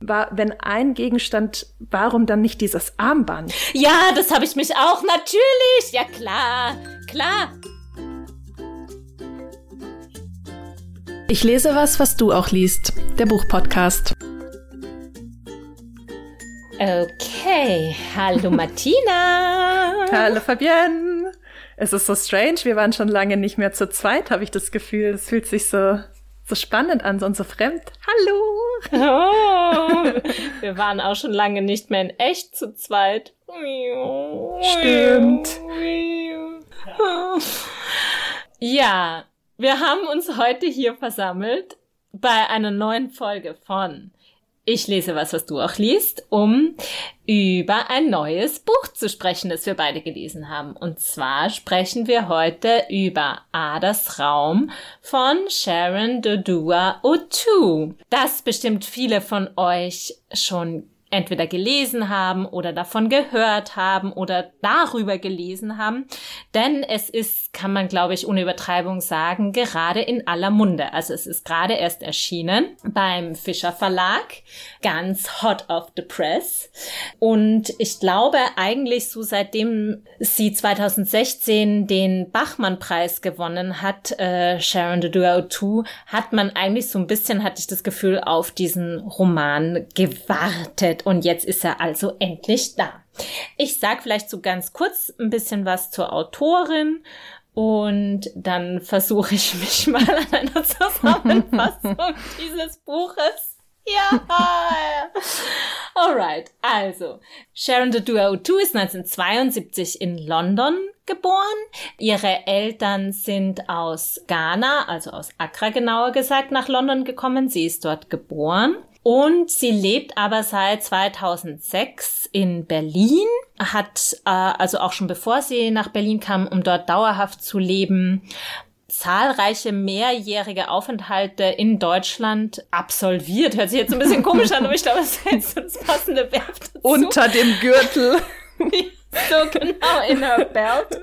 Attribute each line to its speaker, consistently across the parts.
Speaker 1: war, wenn ein Gegenstand, warum dann nicht dieses Armband?
Speaker 2: Ja, das habe ich mich auch natürlich. Ja klar, klar.
Speaker 1: Ich lese was, was du auch liest. Der Buchpodcast.
Speaker 2: Okay, hallo Martina.
Speaker 1: hallo Fabienne. Es ist so strange, wir waren schon lange nicht mehr zu zweit, habe ich das Gefühl. Es fühlt sich so, so spannend an und so fremd. Hallo.
Speaker 2: Oh, wir waren auch schon lange nicht mehr in echt zu zweit.
Speaker 1: Stimmt.
Speaker 2: Ja, wir haben uns heute hier versammelt bei einer neuen Folge von Ich lese was, was du auch liest, um über ein neues Buch zu sprechen, das wir beide gelesen haben. Und zwar sprechen wir heute über Adas Raum von Sharon Dodua O'Toole. Das bestimmt viele von euch schon entweder gelesen haben oder davon gehört haben oder darüber gelesen haben. Denn es ist, kann man glaube ich ohne Übertreibung sagen, gerade in aller Munde. Also es ist gerade erst erschienen beim Fischer Verlag, ganz hot off the press. Und ich glaube eigentlich so seitdem sie 2016 den Bachmann-Preis gewonnen hat, äh, Sharon de Duautou, hat man eigentlich so ein bisschen, hatte ich das Gefühl, auf diesen Roman gewartet und jetzt ist er also endlich da. Ich sag vielleicht so ganz kurz ein bisschen was zur Autorin und dann versuche ich mich mal an einer Zusammenfassung dieses Buches. Ja. Alright, also Sharon Dodua O'Toole ist 1972 in London geboren. Ihre Eltern sind aus Ghana, also aus Accra genauer gesagt, nach London gekommen. Sie ist dort geboren. Und sie lebt aber seit 2006 in Berlin, hat äh, also auch schon bevor sie nach Berlin kam, um dort dauerhaft zu leben, zahlreiche mehrjährige Aufenthalte in Deutschland absolviert. Hört sich jetzt ein bisschen komisch an, aber ich glaube, das ist jetzt das passende Verb dazu.
Speaker 1: Unter dem Gürtel.
Speaker 2: so genau in her belt.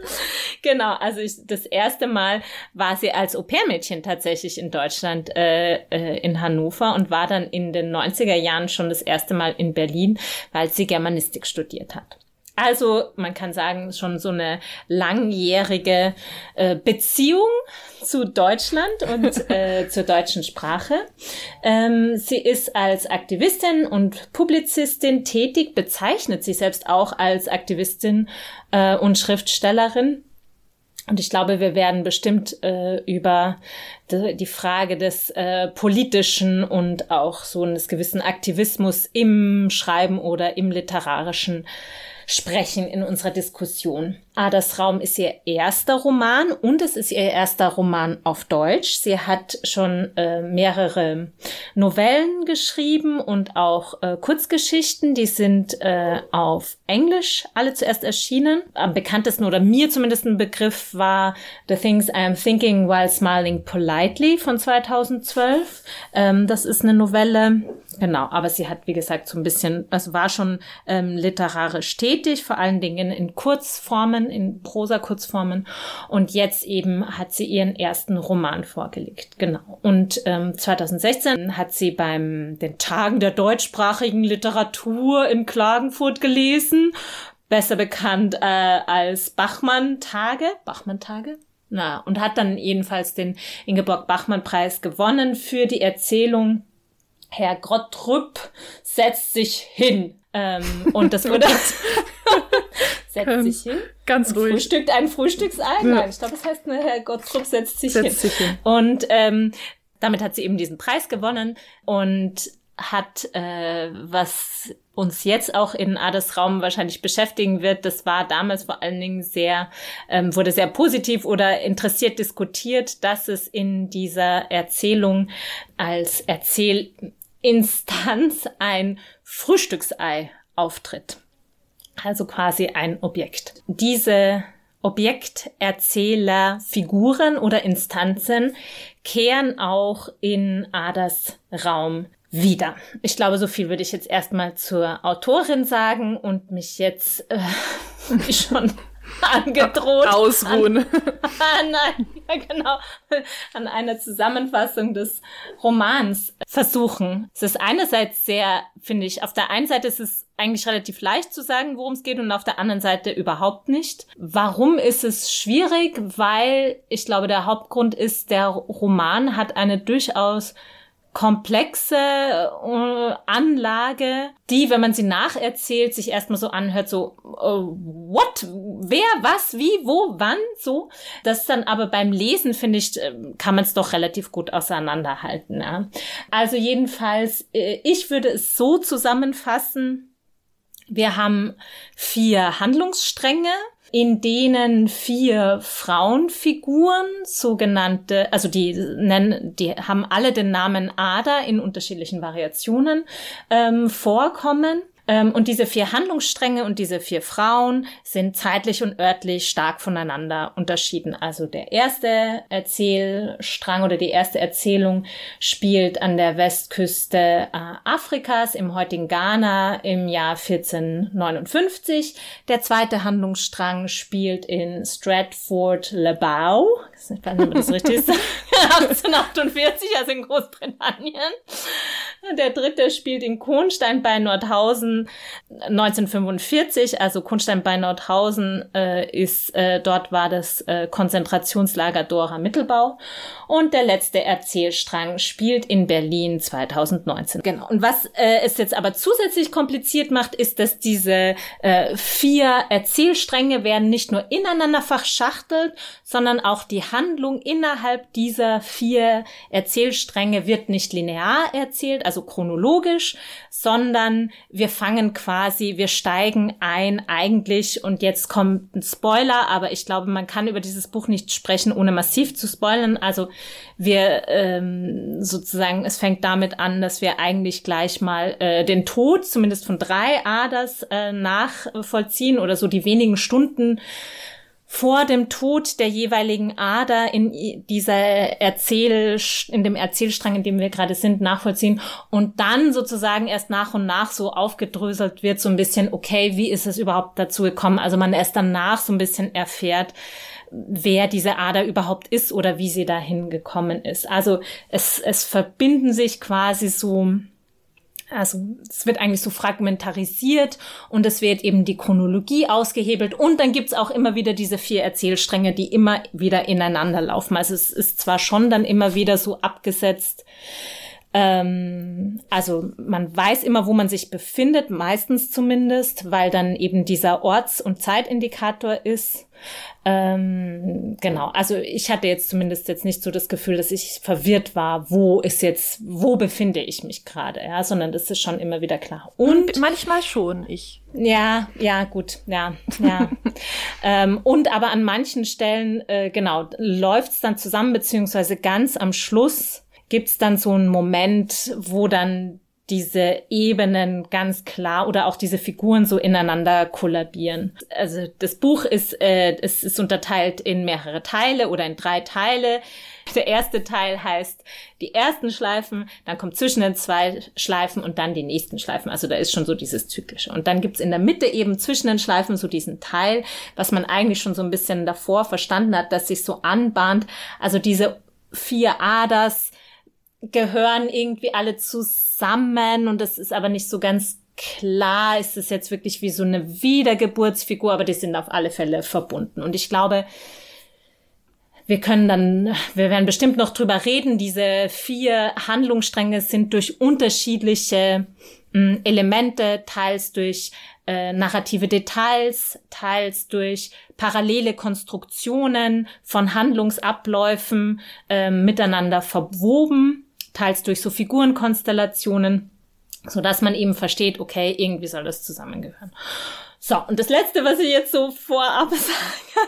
Speaker 2: Genau, also ich, das erste Mal war sie als Au-pair-Mädchen tatsächlich in Deutschland, äh, äh, in Hannover und war dann in den 90er Jahren schon das erste Mal in Berlin, weil sie Germanistik studiert hat. Also man kann sagen, schon so eine langjährige äh, Beziehung zu Deutschland und äh, zur deutschen Sprache. Ähm, sie ist als Aktivistin und Publizistin tätig, bezeichnet sich selbst auch als Aktivistin äh, und Schriftstellerin. Und ich glaube, wir werden bestimmt äh, über die, Frage des äh, politischen und auch so eines gewissen Aktivismus im Schreiben oder im literarischen sprechen in unserer Diskussion. Adas Raum ist ihr erster Roman und es ist ihr erster Roman auf Deutsch. Sie hat schon äh, mehrere Novellen geschrieben und auch äh, Kurzgeschichten. Die sind äh, auf Englisch alle zuerst erschienen. Am bekanntesten oder mir zumindest ein Begriff war The Things I Am Thinking While Smiling Politely von 2012. Ähm, das ist eine Novelle. Genau, aber sie hat, wie gesagt, so ein bisschen, also war schon ähm, literarisch tätig, vor allen Dingen in Kurzformen in Prosa-Kurzformen. Und jetzt eben hat sie ihren ersten Roman vorgelegt. Genau. Und ähm, 2016 hat sie beim den Tagen der deutschsprachigen Literatur in Klagenfurt gelesen. Besser bekannt äh, als Bachmann-Tage. Bachmann-Tage? Na, und hat dann jedenfalls den Ingeborg-Bachmann-Preis gewonnen für die Erzählung Herr Grottrüpp setzt sich hin. Ähm, und das wurde setzt ähm, sich hin.
Speaker 1: Ganz ruhig.
Speaker 2: Frühstückt ein Frühstücksei. Ja. Nein, ich glaube, das heißt, ne, Herr Gottrup setzt sich setzt hin. Sich hin. Und ähm, damit hat sie eben diesen Preis gewonnen und hat, äh, was uns jetzt auch in Ades Raum wahrscheinlich beschäftigen wird, das war damals vor allen Dingen sehr, ähm, wurde sehr positiv oder interessiert diskutiert, dass es in dieser Erzählung als Erzählinstanz ein Frühstücksei auftritt also quasi ein Objekt. Diese Objekterzähler, Figuren oder Instanzen kehren auch in Adas Raum wieder. Ich glaube, so viel würde ich jetzt erstmal zur Autorin sagen und mich jetzt äh, schon angedroht.
Speaker 1: Ausruhen. An,
Speaker 2: ah, nein, ja genau. An einer Zusammenfassung des Romans versuchen. Es ist einerseits sehr, finde ich, auf der einen Seite ist es eigentlich relativ leicht zu sagen, worum es geht und auf der anderen Seite überhaupt nicht. Warum ist es schwierig? Weil ich glaube, der Hauptgrund ist, der Roman hat eine durchaus komplexe äh, Anlage, die, wenn man sie nacherzählt, sich erstmal so anhört, so, uh, what? Wer, was, wie, wo, wann, so. Das dann aber beim Lesen, finde ich, äh, kann man es doch relativ gut auseinanderhalten. Ja? Also jedenfalls, äh, ich würde es so zusammenfassen, wir haben vier Handlungsstränge, in denen vier Frauenfiguren, sogenannte, also die nennen, die haben alle den Namen Ada in unterschiedlichen Variationen ähm, vorkommen. Ähm, und diese vier Handlungsstränge und diese vier Frauen sind zeitlich und örtlich stark voneinander unterschieden. Also der erste Erzählstrang oder die erste Erzählung spielt an der Westküste äh, Afrikas im heutigen Ghana im Jahr 1459. Der zweite Handlungsstrang spielt in Stratford Le Bow. Ich weiß nicht, ob das richtig ist. 1848, also in Großbritannien. Der dritte spielt in Kohnstein bei Nordhausen 1945. Also Kohnstein bei Nordhausen äh, ist, äh, dort war das äh, Konzentrationslager Dora Mittelbau. Und der letzte Erzählstrang spielt in Berlin 2019. Genau. Und was äh, es jetzt aber zusätzlich kompliziert macht, ist, dass diese äh, vier Erzählstränge werden nicht nur ineinander verschachtelt, sondern auch die Handlung innerhalb dieser vier Erzählstränge wird nicht linear erzählt, also chronologisch, sondern wir fangen quasi, wir steigen ein eigentlich und jetzt kommt ein Spoiler, aber ich glaube, man kann über dieses Buch nicht sprechen, ohne massiv zu spoilern. Also wir ähm, sozusagen, es fängt damit an, dass wir eigentlich gleich mal äh, den Tod, zumindest von drei Aders, äh, nachvollziehen oder so die wenigen Stunden vor dem Tod der jeweiligen Ader in dieser Erzähl, in dem Erzählstrang, in dem wir gerade sind, nachvollziehen und dann sozusagen erst nach und nach so aufgedröselt wird, so ein bisschen, okay, wie ist es überhaupt dazu gekommen? Also man erst danach so ein bisschen erfährt, wer diese Ader überhaupt ist oder wie sie dahin gekommen ist. Also es, es verbinden sich quasi so also es wird eigentlich so fragmentarisiert und es wird eben die Chronologie ausgehebelt und dann gibt's auch immer wieder diese vier Erzählstränge, die immer wieder ineinander laufen. Also es ist zwar schon dann immer wieder so abgesetzt, ähm, also man weiß immer, wo man sich befindet, meistens zumindest, weil dann eben dieser Orts- und Zeitindikator ist. Ähm, genau, also ich hatte jetzt zumindest jetzt nicht so das Gefühl, dass ich verwirrt war, wo ist jetzt, wo befinde ich mich gerade, ja, sondern das ist schon immer wieder klar.
Speaker 1: Und manchmal schon, ich.
Speaker 2: Ja, ja, gut, ja, ja. ähm, und aber an manchen Stellen, äh, genau, läuft's dann zusammen, beziehungsweise ganz am Schluss gibt's dann so einen Moment, wo dann diese Ebenen ganz klar oder auch diese Figuren so ineinander kollabieren. Also das Buch ist, äh, es ist unterteilt in mehrere Teile oder in drei Teile. Der erste Teil heißt die ersten Schleifen, dann kommt zwischen den zwei Schleifen und dann die nächsten Schleifen. Also da ist schon so dieses Zyklische. Und dann gibt's in der Mitte eben zwischen den Schleifen so diesen Teil, was man eigentlich schon so ein bisschen davor verstanden hat, dass sich so anbahnt. Also diese vier Aders, gehören irgendwie alle zusammen und das ist aber nicht so ganz klar. Ist es jetzt wirklich wie so eine Wiedergeburtsfigur, aber die sind auf alle Fälle verbunden. Und ich glaube, wir können dann, wir werden bestimmt noch drüber reden. Diese vier Handlungsstränge sind durch unterschiedliche äh, Elemente, teils durch äh, narrative Details, teils durch parallele Konstruktionen von Handlungsabläufen äh, miteinander verwoben teils durch so Figurenkonstellationen, so dass man eben versteht, okay, irgendwie soll das zusammengehören. So, und das letzte, was ich jetzt so vorab sage,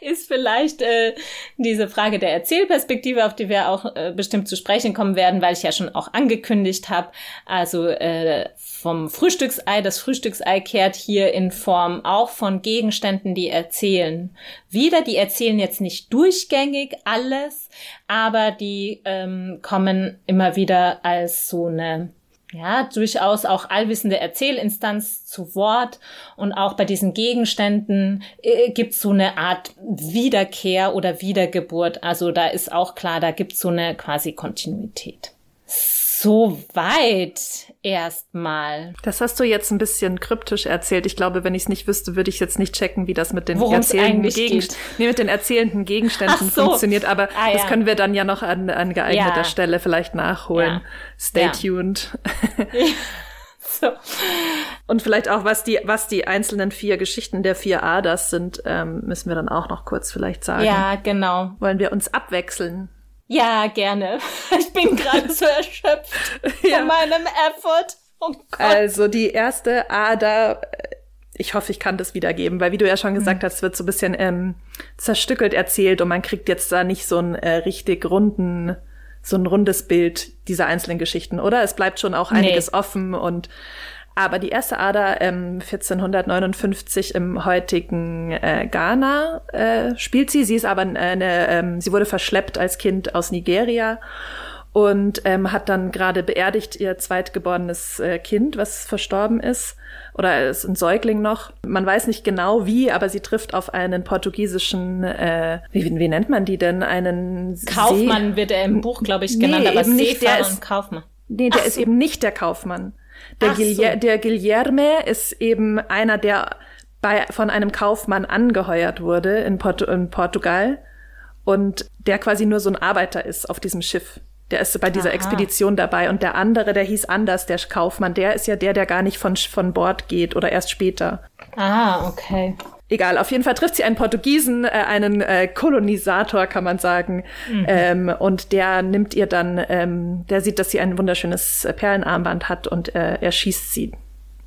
Speaker 2: ist vielleicht äh, diese Frage der Erzählperspektive, auf die wir auch äh, bestimmt zu sprechen kommen werden, weil ich ja schon auch angekündigt habe. Also äh, vom Frühstücksei, das Frühstücksei kehrt hier in Form auch von Gegenständen, die erzählen. Wieder, die erzählen jetzt nicht durchgängig alles, aber die ähm, kommen immer wieder als so eine ja, durchaus auch allwissende Erzählinstanz zu Wort und auch bei diesen Gegenständen äh, gibt es so eine Art Wiederkehr oder Wiedergeburt. Also da ist auch klar, da gibt es so eine quasi Kontinuität. Soweit erstmal.
Speaker 1: Das hast du jetzt ein bisschen kryptisch erzählt. Ich glaube, wenn ich es nicht wüsste, würde ich jetzt nicht checken, wie das mit den erzählenden Gegenständen, nee, mit den erzählenden Gegenständen so. funktioniert. Aber ah, ja. das können wir dann ja noch an, an geeigneter ja. Stelle vielleicht nachholen. Ja. Stay tuned. so. Und vielleicht auch, was die, was die einzelnen vier Geschichten der vier Aders sind, ähm, müssen wir dann auch noch kurz vielleicht sagen.
Speaker 2: Ja, genau.
Speaker 1: Wollen wir uns abwechseln?
Speaker 2: Ja, gerne. Ich bin gerade so erschöpft ja. von meinem Effort. Oh
Speaker 1: also die erste Ader, ich hoffe, ich kann das wiedergeben, weil wie du ja schon gesagt mhm. hast, wird so ein bisschen ähm, zerstückelt erzählt und man kriegt jetzt da nicht so einen äh, richtig runden, so ein rundes Bild dieser einzelnen Geschichten, oder? Es bleibt schon auch einiges nee. offen und aber die erste Ader ähm, 1459 im heutigen äh, Ghana äh, spielt sie. Sie ist aber eine, ähm, sie wurde verschleppt als Kind aus Nigeria und ähm, hat dann gerade beerdigt ihr zweitgeborenes äh, Kind, was verstorben ist. Oder ist ein Säugling noch. Man weiß nicht genau wie, aber sie trifft auf einen portugiesischen, äh, wie, wie nennt man die denn? Einen
Speaker 2: Kaufmann See wird er im Buch, glaube ich, genannt, nee, aber eben nicht, der ist, Kaufmann.
Speaker 1: Nee, der Ach ist so. eben nicht der Kaufmann. Der, so. der Guilherme ist eben einer, der bei, von einem Kaufmann angeheuert wurde in, Port in Portugal und der quasi nur so ein Arbeiter ist auf diesem Schiff. Der ist bei dieser Aha. Expedition dabei und der andere, der hieß anders, der Kaufmann, der ist ja der, der gar nicht von, von Bord geht oder erst später.
Speaker 2: Ah, okay.
Speaker 1: Egal, auf jeden Fall trifft sie einen Portugiesen, äh, einen äh, Kolonisator, kann man sagen. Mhm. Ähm, und der nimmt ihr dann, ähm, der sieht, dass sie ein wunderschönes äh, Perlenarmband hat und äh, er schießt sie,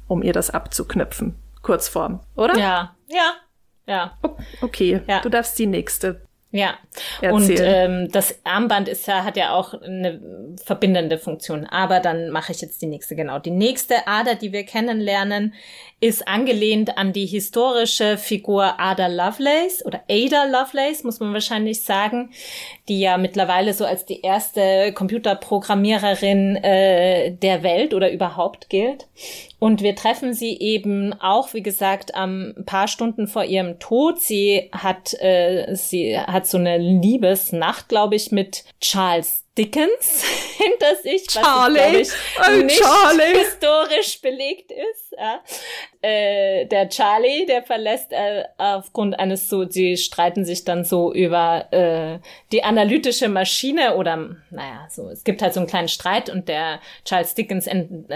Speaker 1: um ihr das abzuknüpfen. Kurzform, oder?
Speaker 2: Ja, ja, ja.
Speaker 1: Okay, ja. du darfst die nächste
Speaker 2: ja, Erzähl. und ähm, das Armband ist ja, hat ja auch eine verbindende Funktion. Aber dann mache ich jetzt die nächste, genau. Die nächste Ader, die wir kennenlernen, ist angelehnt an die historische Figur Ada Lovelace oder Ada Lovelace, muss man wahrscheinlich sagen, die ja mittlerweile so als die erste Computerprogrammiererin äh, der Welt oder überhaupt gilt. Und wir treffen sie eben auch, wie gesagt, am paar Stunden vor ihrem Tod. Sie hat, äh, sie hat so eine Liebesnacht, glaube ich, mit Charles Dickens hinter sich,
Speaker 1: Charlie. was ich,
Speaker 2: oh, nicht Charlie. historisch belegt ist. Ja. Äh, der Charlie, der verlässt äh, aufgrund eines so, sie streiten sich dann so über äh, die analytische Maschine oder naja, so es gibt halt so einen kleinen Streit und der Charles Dickens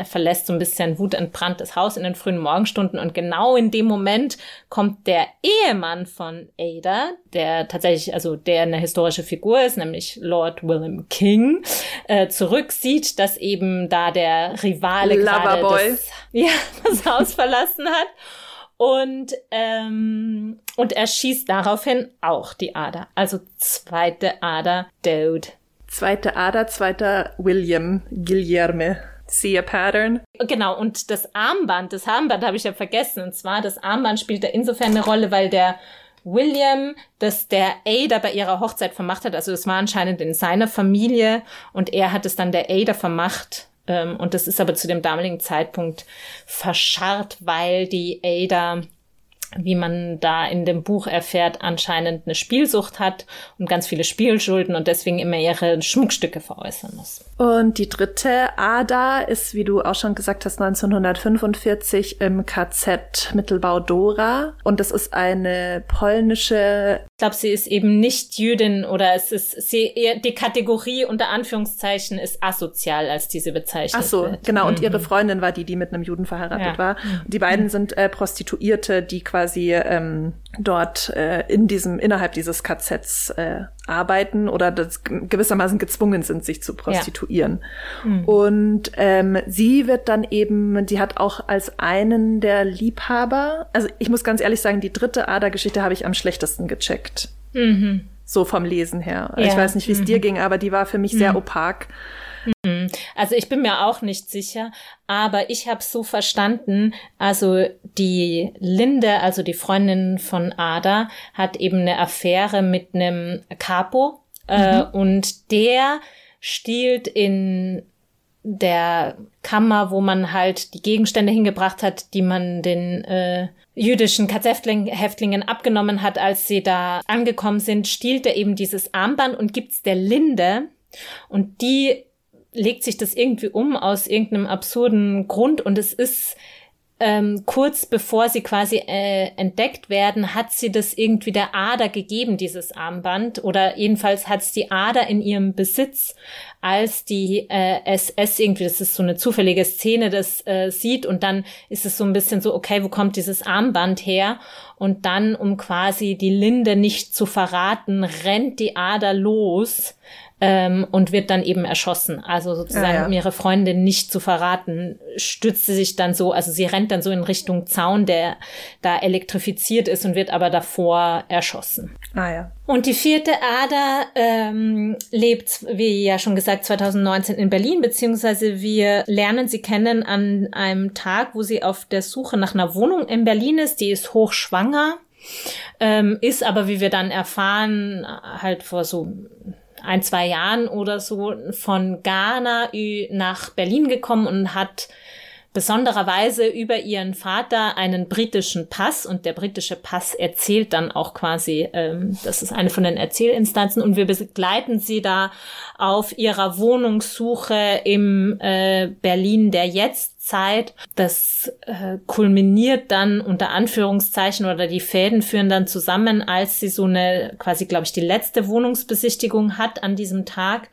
Speaker 2: verlässt so ein bisschen wutentbranntes Haus in den frühen Morgenstunden und genau in dem Moment kommt der Ehemann von Ada, der tatsächlich also der eine historische Figur ist, nämlich Lord William King King äh, zurücksieht, dass eben da der Rivale gerade das, ja, das Haus verlassen hat. Und, ähm, und er schießt daraufhin auch die Ader. Also zweite Ader, Dode.
Speaker 1: Zweite Ader, zweiter William, Guillerme. See a pattern.
Speaker 2: Genau, und das Armband, das Armband habe ich ja vergessen. Und zwar, das Armband spielt da insofern eine Rolle, weil der William, dass der Ada bei ihrer Hochzeit vermacht hat. Also es war anscheinend in seiner Familie und er hat es dann der Ada vermacht. Ähm, und das ist aber zu dem damaligen Zeitpunkt verscharrt, weil die Ada wie man da in dem Buch erfährt, anscheinend eine Spielsucht hat und ganz viele Spielschulden und deswegen immer ihre Schmuckstücke veräußern muss.
Speaker 1: Und die dritte Ada ist, wie du auch schon gesagt hast, 1945 im KZ Mittelbau Dora. Und das ist eine polnische.
Speaker 2: Ich glaube, sie ist eben nicht Jüdin oder es ist sie die Kategorie unter Anführungszeichen ist asozial als diese Bezeichnung.
Speaker 1: Ach so, wird. genau. Und mhm. ihre Freundin war die, die mit einem Juden verheiratet ja. war. Und die beiden mhm. sind äh, Prostituierte, die quasi ähm, dort äh, in diesem innerhalb dieses KZs äh, arbeiten oder das gewissermaßen gezwungen sind, sich zu prostituieren. Ja. Mhm. Und ähm, sie wird dann eben, die hat auch als einen der Liebhaber, also ich muss ganz ehrlich sagen, die dritte Adergeschichte habe ich am schlechtesten gecheckt. Mhm. So vom Lesen her. Ja. Ich weiß nicht, wie es mhm. dir ging, aber die war für mich sehr mhm. opak.
Speaker 2: Mhm. Also ich bin mir auch nicht sicher, aber ich habe so verstanden, also die Linde, also die Freundin von Ada, hat eben eine Affäre mit einem Capo äh, mhm. und der stiehlt in der Kammer, wo man halt die Gegenstände hingebracht hat, die man den äh, jüdischen KZ-Häftlingen abgenommen hat, als sie da angekommen sind, stiehlt er eben dieses Armband und gibt's der Linde. Und die legt sich das irgendwie um aus irgendeinem absurden Grund und es ist ähm, kurz bevor sie quasi äh, entdeckt werden, hat sie das irgendwie der Ader gegeben, dieses Armband. Oder jedenfalls hat es die Ader in ihrem Besitz, als die äh, SS irgendwie, das ist so eine zufällige Szene, das äh, sieht und dann ist es so ein bisschen so, okay, wo kommt dieses Armband her? Und dann, um quasi die Linde nicht zu verraten, rennt die Ader los ähm, und wird dann eben erschossen. Also sozusagen, ja, ja. um ihre Freundin nicht zu verraten, stützt sie sich dann so, also sie rennt dann so in Richtung Zaun, der da elektrifiziert ist und wird aber davor erschossen.
Speaker 1: Ah ja.
Speaker 2: Und die vierte Ader ähm, lebt, wie ja schon gesagt, 2019 in Berlin, beziehungsweise wir lernen sie kennen an einem Tag, wo sie auf der Suche nach einer Wohnung in Berlin ist. Die ist hochschwanger, ähm, ist aber, wie wir dann erfahren, halt vor so ein, zwei Jahren oder so von Ghana nach Berlin gekommen und hat besondererweise über ihren Vater einen britischen Pass und der britische Pass erzählt dann auch quasi, ähm, das ist eine von den Erzählinstanzen und wir begleiten sie da auf ihrer Wohnungssuche im äh, Berlin der Jetztzeit. Das äh, kulminiert dann unter Anführungszeichen oder die Fäden führen dann zusammen, als sie so eine quasi, glaube ich, die letzte Wohnungsbesichtigung hat an diesem Tag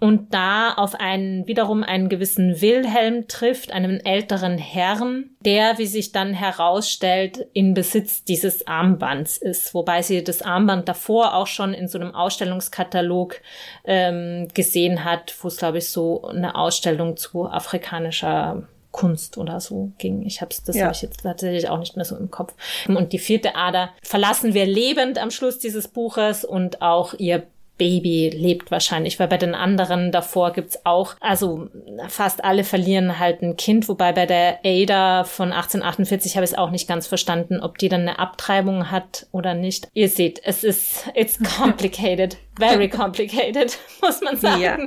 Speaker 2: und da auf einen wiederum einen gewissen Wilhelm trifft, einem älteren Herrn, der, wie sich dann herausstellt, in Besitz dieses Armbands ist, wobei sie das Armband davor auch schon in so einem Ausstellungskatalog ähm, gesehen hat, wo es glaube ich so eine Ausstellung zu afrikanischer Kunst oder so ging. Ich habe das ja. habe ich jetzt tatsächlich auch nicht mehr so im Kopf. Und die vierte Ader verlassen wir lebend am Schluss dieses Buches und auch ihr Baby lebt wahrscheinlich, weil bei den anderen davor gibt's auch, also fast alle verlieren halt ein Kind, wobei bei der Ada von 1848 habe ich es auch nicht ganz verstanden, ob die dann eine Abtreibung hat oder nicht. Ihr seht, es ist, it's complicated, very complicated, muss man sagen. Ja.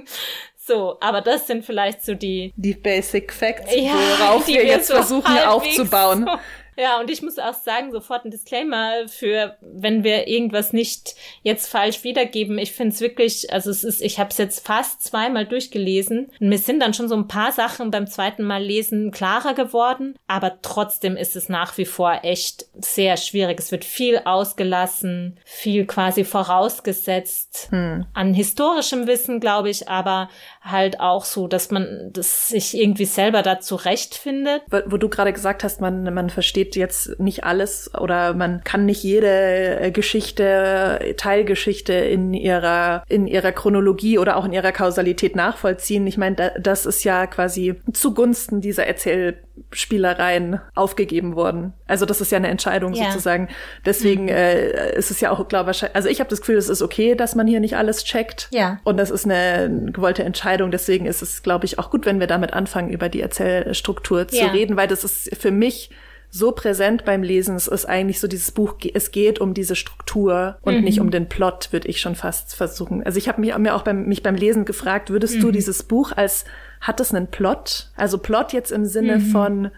Speaker 2: So, aber das sind vielleicht so die
Speaker 1: die Basic Facts, ja, worauf wir jetzt versuchen aufzubauen. So
Speaker 2: ja, und ich muss auch sagen, sofort ein Disclaimer für, wenn wir irgendwas nicht jetzt falsch wiedergeben. Ich finde es wirklich, also es ist, ich habe es jetzt fast zweimal durchgelesen. Und mir sind dann schon so ein paar Sachen beim zweiten Mal lesen klarer geworden, aber trotzdem ist es nach wie vor echt sehr schwierig. Es wird viel ausgelassen, viel quasi vorausgesetzt hm. an historischem Wissen, glaube ich, aber halt auch so, dass man das sich irgendwie selber da zurechtfindet.
Speaker 1: Wo du gerade gesagt hast, man, man versteht jetzt nicht alles oder man kann nicht jede äh, Geschichte, Teilgeschichte in ihrer, in ihrer Chronologie oder auch in ihrer Kausalität nachvollziehen. Ich meine, das ist ja quasi zugunsten dieser Erzählspielereien aufgegeben worden. Also das ist ja eine Entscheidung ja. sozusagen. Deswegen mhm. äh, ist es ja auch, glaube ich, also ich habe das Gefühl, es ist okay, dass man hier nicht alles checkt.
Speaker 2: Ja.
Speaker 1: Und das ist eine gewollte Entscheidung. Deswegen ist es, glaube ich, auch gut, wenn wir damit anfangen, über die Erzählstruktur zu ja. reden, weil das ist für mich so präsent beim Lesen. Es ist eigentlich so dieses Buch, es geht um diese Struktur und mhm. nicht um den Plot, würde ich schon fast versuchen. Also ich habe mich mir auch beim, mich beim Lesen gefragt, würdest mhm. du dieses Buch als, hat es einen Plot? Also Plot jetzt im Sinne mhm. von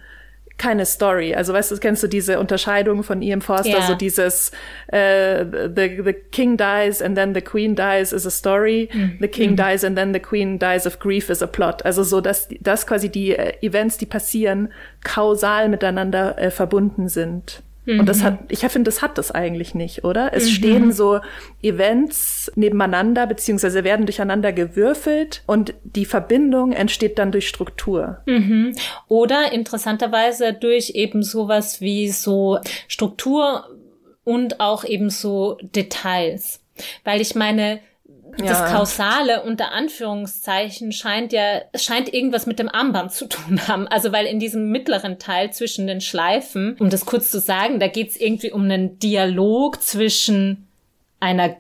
Speaker 1: keine Story. Also weißt du, kennst du diese Unterscheidung von Ian Forster, yeah. so dieses äh, the, the king dies and then the queen dies is a story, mhm. the king mhm. dies and then the queen dies of grief is a plot. Also so, dass, dass quasi die äh, Events, die passieren, kausal miteinander äh, verbunden sind. Und das hat, mhm. ich finde, das hat das eigentlich nicht, oder? Es mhm. stehen so Events nebeneinander, beziehungsweise werden durcheinander gewürfelt und die Verbindung entsteht dann durch Struktur.
Speaker 2: Mhm. Oder interessanterweise durch eben sowas wie so Struktur und auch eben so Details. Weil ich meine, das ja. Kausale unter Anführungszeichen scheint ja, scheint irgendwas mit dem Armband zu tun haben. Also weil in diesem mittleren Teil zwischen den Schleifen, um das kurz zu sagen, da geht es irgendwie um einen Dialog zwischen einer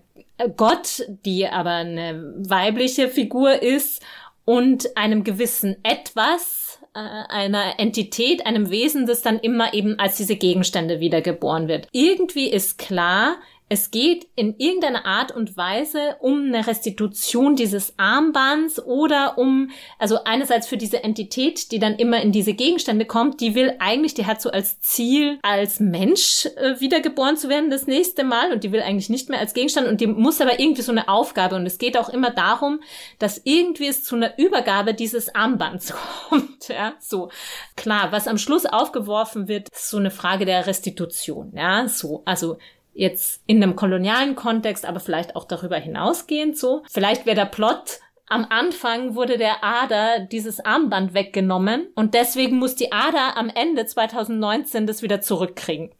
Speaker 2: Gott, die aber eine weibliche Figur ist, und einem gewissen Etwas, äh, einer Entität, einem Wesen, das dann immer eben als diese Gegenstände wiedergeboren wird. Irgendwie ist klar, es geht in irgendeiner Art und Weise um eine Restitution dieses Armbands oder um, also einerseits für diese Entität, die dann immer in diese Gegenstände kommt, die will eigentlich, die hat so als Ziel, als Mensch äh, wiedergeboren zu werden das nächste Mal und die will eigentlich nicht mehr als Gegenstand und die muss aber irgendwie so eine Aufgabe und es geht auch immer darum, dass irgendwie es zu einer Übergabe dieses Armbands kommt, ja, so. Klar, was am Schluss aufgeworfen wird, ist so eine Frage der Restitution, ja, so, also jetzt in einem kolonialen Kontext, aber vielleicht auch darüber hinausgehend so. Vielleicht wäre der Plot am Anfang wurde der Ader dieses Armband weggenommen und deswegen muss die Ader am Ende 2019 das wieder zurückkriegen.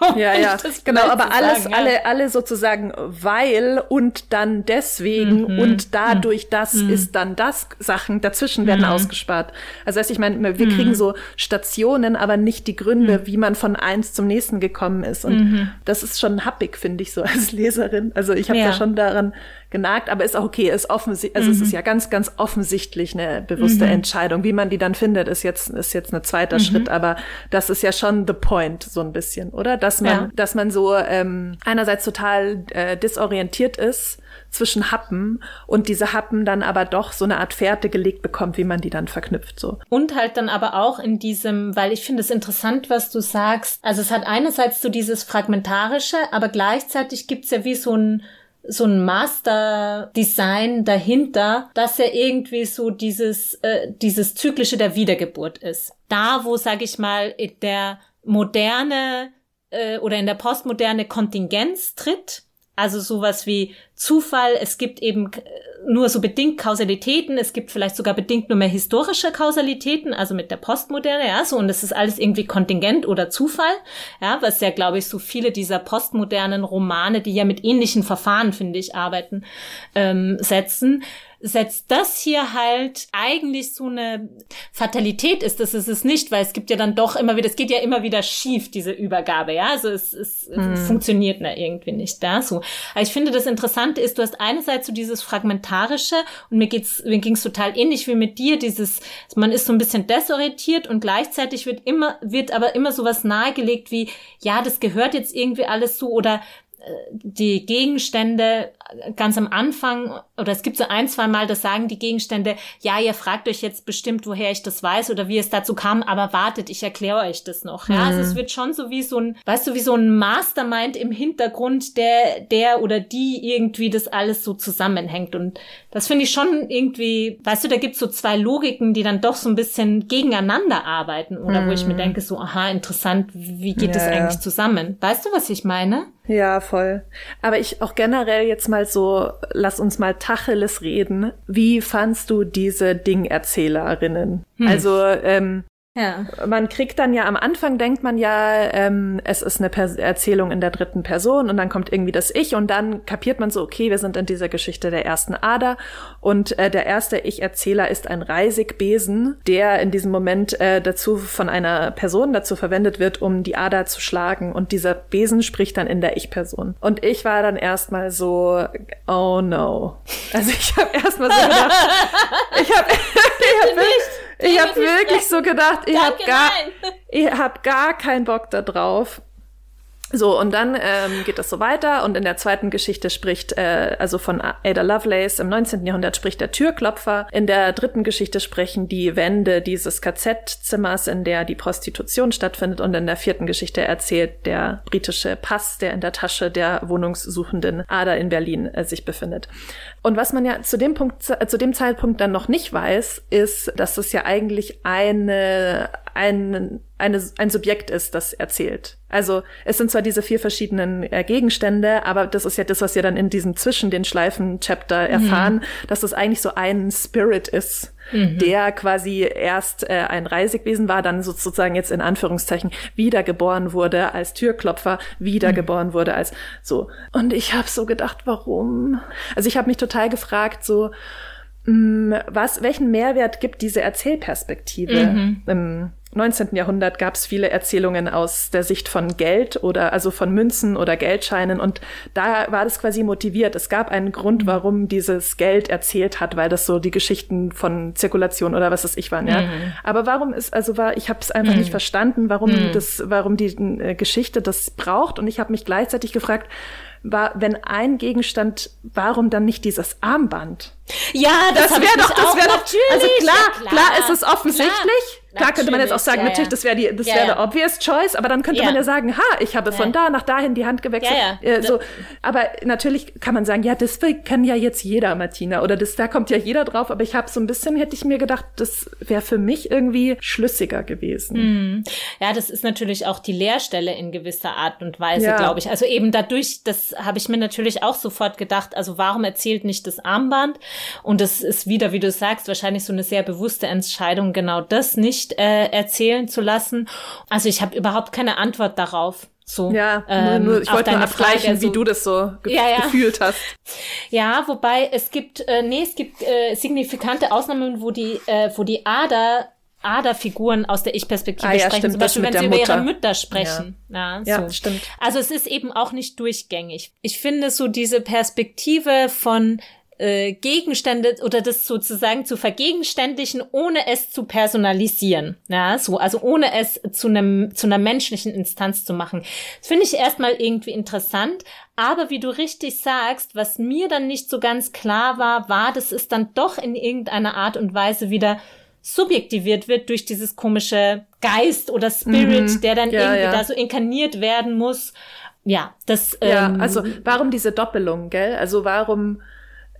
Speaker 1: ja, ja, genau, aber alles, sagen, alle, ja. alle sozusagen weil und dann deswegen mhm. und dadurch mhm. das mhm. ist dann das Sachen dazwischen werden mhm. ausgespart. Also heißt, ich meine, wir mhm. kriegen so Stationen, aber nicht die Gründe, mhm. wie man von eins zum nächsten gekommen ist. Und das ist schon happig, finde ich so als Leserin. Also ich habe ja. da schon daran genagt, aber ist auch okay, ist offensichtlich, also es ist ja ganz, ganz offensichtlich eine bewusste Entscheidung. Wie man die dann findet, ist jetzt, ist jetzt ein zweiter Schritt, aber das ist ja schon the point, so ein bisschen, oder? dass man, ja. dass man so ähm, einerseits total äh, disorientiert ist zwischen Happen und diese Happen dann aber doch so eine Art Fährte gelegt bekommt, wie man die dann verknüpft so.
Speaker 2: Und halt dann aber auch in diesem, weil ich finde es interessant, was du sagst. Also es hat einerseits so dieses fragmentarische, aber gleichzeitig gibt's ja wie so ein so ein Master-Design dahinter, dass ja irgendwie so dieses, äh, dieses Zyklische der Wiedergeburt ist. Da, wo, sag ich mal, der moderne äh, oder in der Postmoderne Kontingenz tritt, also sowas wie Zufall, es gibt eben äh, nur so bedingt Kausalitäten, es gibt vielleicht sogar bedingt nur mehr historische Kausalitäten, also mit der Postmoderne, ja, so, und es ist alles irgendwie Kontingent oder Zufall, ja, was ja, glaube ich, so viele dieser postmodernen Romane, die ja mit ähnlichen Verfahren, finde ich, arbeiten, ähm, setzen setzt das hier halt eigentlich so eine Fatalität ist. Das ist es nicht, weil es gibt ja dann doch immer wieder, es geht ja immer wieder schief, diese Übergabe, ja. Also es, es hm. funktioniert da irgendwie nicht da so. Aber ich finde, das Interessante ist, du hast einerseits so dieses Fragmentarische und mir geht's, mir ging's total ähnlich wie mit dir, dieses, man ist so ein bisschen desorientiert und gleichzeitig wird immer, wird aber immer sowas nahegelegt wie, ja, das gehört jetzt irgendwie alles so oder die Gegenstände ganz am Anfang, oder es gibt so ein, zwei Mal, das sagen die Gegenstände, ja, ihr fragt euch jetzt bestimmt, woher ich das weiß oder wie es dazu kam, aber wartet, ich erkläre euch das noch. Ja, also es mhm. wird schon so wie so ein, weißt du, wie so ein Mastermind im Hintergrund, der, der oder die irgendwie das alles so zusammenhängt. Und das finde ich schon irgendwie, weißt du, da gibt's so zwei Logiken, die dann doch so ein bisschen gegeneinander arbeiten oder mhm. wo ich mir mhm. denke, so, aha, interessant, wie geht ja, das eigentlich zusammen? Weißt du, was ich meine?
Speaker 1: Ja, voll. Aber ich auch generell jetzt mal so, lass uns mal Tacheles reden. Wie fandst du diese Dingerzählerinnen? Hm. Also, ähm, ja. Man kriegt dann ja am Anfang denkt man ja, ähm, es ist eine Pers Erzählung in der dritten Person und dann kommt irgendwie das Ich und dann kapiert man so, okay, wir sind in dieser Geschichte der ersten Ader und äh, der erste Ich-Erzähler ist ein Reisigbesen, der in diesem Moment äh, dazu von einer Person dazu verwendet wird, um die Ader zu schlagen und dieser Besen spricht dann in der Ich-Person. Und ich war dann erstmal so, oh no. Also ich habe erstmal so gedacht, ich habe ich hab nicht ich habe wirklich so gedacht, ich habe gar, ich hab gar keinen Bock da drauf. So, und dann ähm, geht das so weiter und in der zweiten Geschichte spricht, äh, also von Ada Lovelace im 19. Jahrhundert spricht der Türklopfer. In der dritten Geschichte sprechen die Wände dieses KZ-Zimmers, in der die Prostitution stattfindet. Und in der vierten Geschichte erzählt der britische Pass, der in der Tasche der wohnungssuchenden Ada in Berlin äh, sich befindet. Und was man ja zu dem Punkt, äh, zu dem Zeitpunkt dann noch nicht weiß, ist, dass es ja eigentlich eine, ein, eine, ein Subjekt ist, das erzählt. Also es sind zwar diese vier verschiedenen äh, Gegenstände, aber das ist ja das, was wir dann in diesem zwischen den Schleifen-Chapter mhm. erfahren, mhm. dass das eigentlich so ein Spirit ist, mhm. der quasi erst äh, ein Reisigwesen war, dann sozusagen jetzt in Anführungszeichen wiedergeboren wurde als Türklopfer, wiedergeboren mhm. wurde als so. Und ich habe so gedacht, warum? Also ich habe mich total gefragt, so mm, was, welchen Mehrwert gibt diese Erzählperspektive? Mhm. Ähm, 19. Jahrhundert gab es viele Erzählungen aus der Sicht von Geld oder also von Münzen oder Geldscheinen und da war das quasi motiviert. Es gab einen Grund, warum dieses Geld erzählt hat, weil das so die Geschichten von Zirkulation oder was es ich waren. Ja. Mhm. Aber warum ist also war ich habe es einfach mhm. nicht verstanden, warum mhm. das, warum die äh, Geschichte das braucht und ich habe mich gleichzeitig gefragt, war, wenn ein Gegenstand, warum dann nicht dieses Armband?
Speaker 2: Ja, das, das wäre doch, das wäre doch,
Speaker 1: also klar, ja, klar, klar, ist es offensichtlich. Klar. Klar könnte man jetzt auch sagen, ja, natürlich, das wäre die, das ja, wäre ja. obvious choice, aber dann könnte man ja sagen, ha, ich habe von da nach dahin die Hand gewechselt. Äh, so. Aber natürlich kann man sagen, ja, das kann ja jetzt jeder, Martina, oder das, da kommt ja jeder drauf, aber ich habe so ein bisschen, hätte ich mir gedacht, das wäre für mich irgendwie schlüssiger gewesen.
Speaker 2: Mhm. Ja, das ist natürlich auch die Leerstelle in gewisser Art und Weise, glaube ich. Also eben dadurch, das habe ich mir natürlich auch sofort gedacht, also warum erzählt nicht das Armband? Und das ist wieder, wie du sagst, wahrscheinlich so eine sehr bewusste Entscheidung, genau das nicht äh, erzählen zu lassen. Also ich habe überhaupt keine Antwort darauf. So,
Speaker 1: ja, ähm, nur, ich wollte nur abgleichen, Frage, wie du das so ge ja, ja. gefühlt hast.
Speaker 2: Ja, wobei es gibt, äh, nee, es gibt äh, signifikante Ausnahmen, wo die, äh, wo die Ader Aderfiguren aus der Ich-Perspektive ah, ja, sprechen, stimmt, zum Beispiel, wenn sie über Mutter. ihre Mütter sprechen.
Speaker 1: Ja, ja, so. ja, stimmt.
Speaker 2: Also es ist eben auch nicht durchgängig. Ich finde so diese Perspektive von äh, Gegenstände oder das sozusagen zu vergegenständlichen, ohne es zu personalisieren. Ja, so, also ohne es zu einem, zu einer menschlichen Instanz zu machen. Das finde ich erstmal irgendwie interessant. Aber wie du richtig sagst, was mir dann nicht so ganz klar war, war, dass es dann doch in irgendeiner Art und Weise wieder subjektiviert wird durch dieses komische Geist oder Spirit, mhm. der dann ja, irgendwie ja. da so inkarniert werden muss. Ja, das.
Speaker 1: Ja, ähm, also warum diese Doppelung, gell? Also warum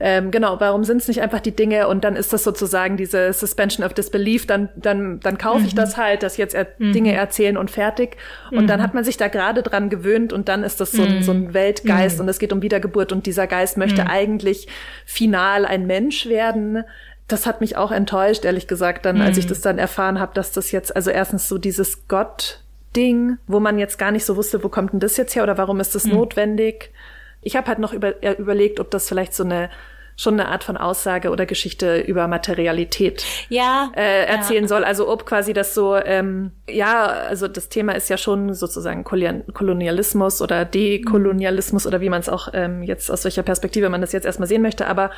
Speaker 1: ähm, genau, warum sind es nicht einfach die Dinge und dann ist das sozusagen diese Suspension of Disbelief, dann, dann, dann kaufe mhm. ich das halt, dass jetzt er mhm. Dinge erzählen und fertig. Und mhm. dann hat man sich da gerade dran gewöhnt und dann ist das so ein, so ein mhm. Weltgeist mhm. und es geht um Wiedergeburt und dieser Geist möchte mhm. eigentlich final ein Mensch werden. Das hat mich auch enttäuscht, ehrlich gesagt, dann, als ich das dann erfahren habe, dass das jetzt, also erstens so dieses Gott Ding, wo man jetzt gar nicht so wusste, wo kommt denn das jetzt her oder warum ist das notwendig? Ich habe halt noch über, äh, überlegt, ob das vielleicht so eine schon eine Art von Aussage oder Geschichte über Materialität
Speaker 2: ja,
Speaker 1: äh, erzählen ja. soll. Also ob quasi das so, ähm, ja, also das Thema ist ja schon sozusagen Kolonialismus oder Dekolonialismus oder wie man es auch ähm, jetzt aus welcher Perspektive man das jetzt erstmal sehen möchte, aber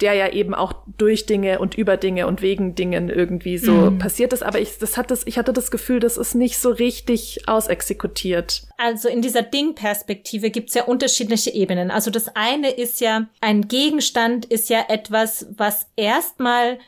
Speaker 1: der ja eben auch durch Dinge und über Dinge und wegen Dingen irgendwie so mhm. passiert ist. Aber ich, das hat das, ich hatte das Gefühl, das ist nicht so richtig ausexekutiert.
Speaker 2: Also in dieser Ding-Perspektive gibt's ja unterschiedliche Ebenen. Also das eine ist ja, ein Gegenstand ist ja etwas, was erstmal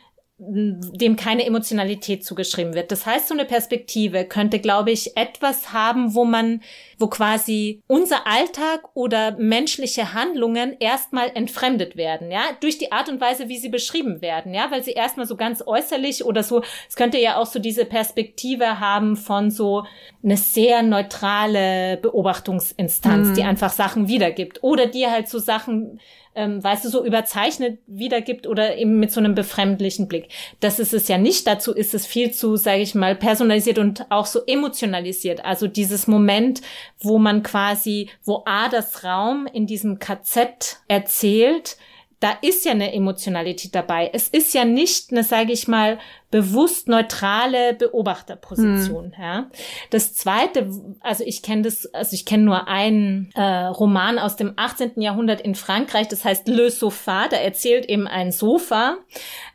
Speaker 2: dem keine Emotionalität zugeschrieben wird. Das heißt, so eine Perspektive könnte, glaube ich, etwas haben, wo man, wo quasi unser Alltag oder menschliche Handlungen erstmal entfremdet werden, ja, durch die Art und Weise, wie sie beschrieben werden, ja, weil sie erstmal so ganz äußerlich oder so, es könnte ja auch so diese Perspektive haben von so eine sehr neutrale Beobachtungsinstanz, mhm. die einfach Sachen wiedergibt oder die halt so Sachen ähm, weißt du, so überzeichnet wiedergibt oder eben mit so einem befremdlichen Blick. Das ist es ja nicht. Dazu ist es viel zu, sage ich mal, personalisiert und auch so emotionalisiert. Also dieses Moment, wo man quasi, wo A das Raum in diesem KZ erzählt, da ist ja eine Emotionalität dabei. Es ist ja nicht eine, sage ich mal, bewusst neutrale Beobachterposition. Hm. Ja. Das zweite, also ich kenne das, also ich kenne nur einen äh, Roman aus dem 18. Jahrhundert in Frankreich, das heißt Le Sofa, da erzählt eben ein Sofa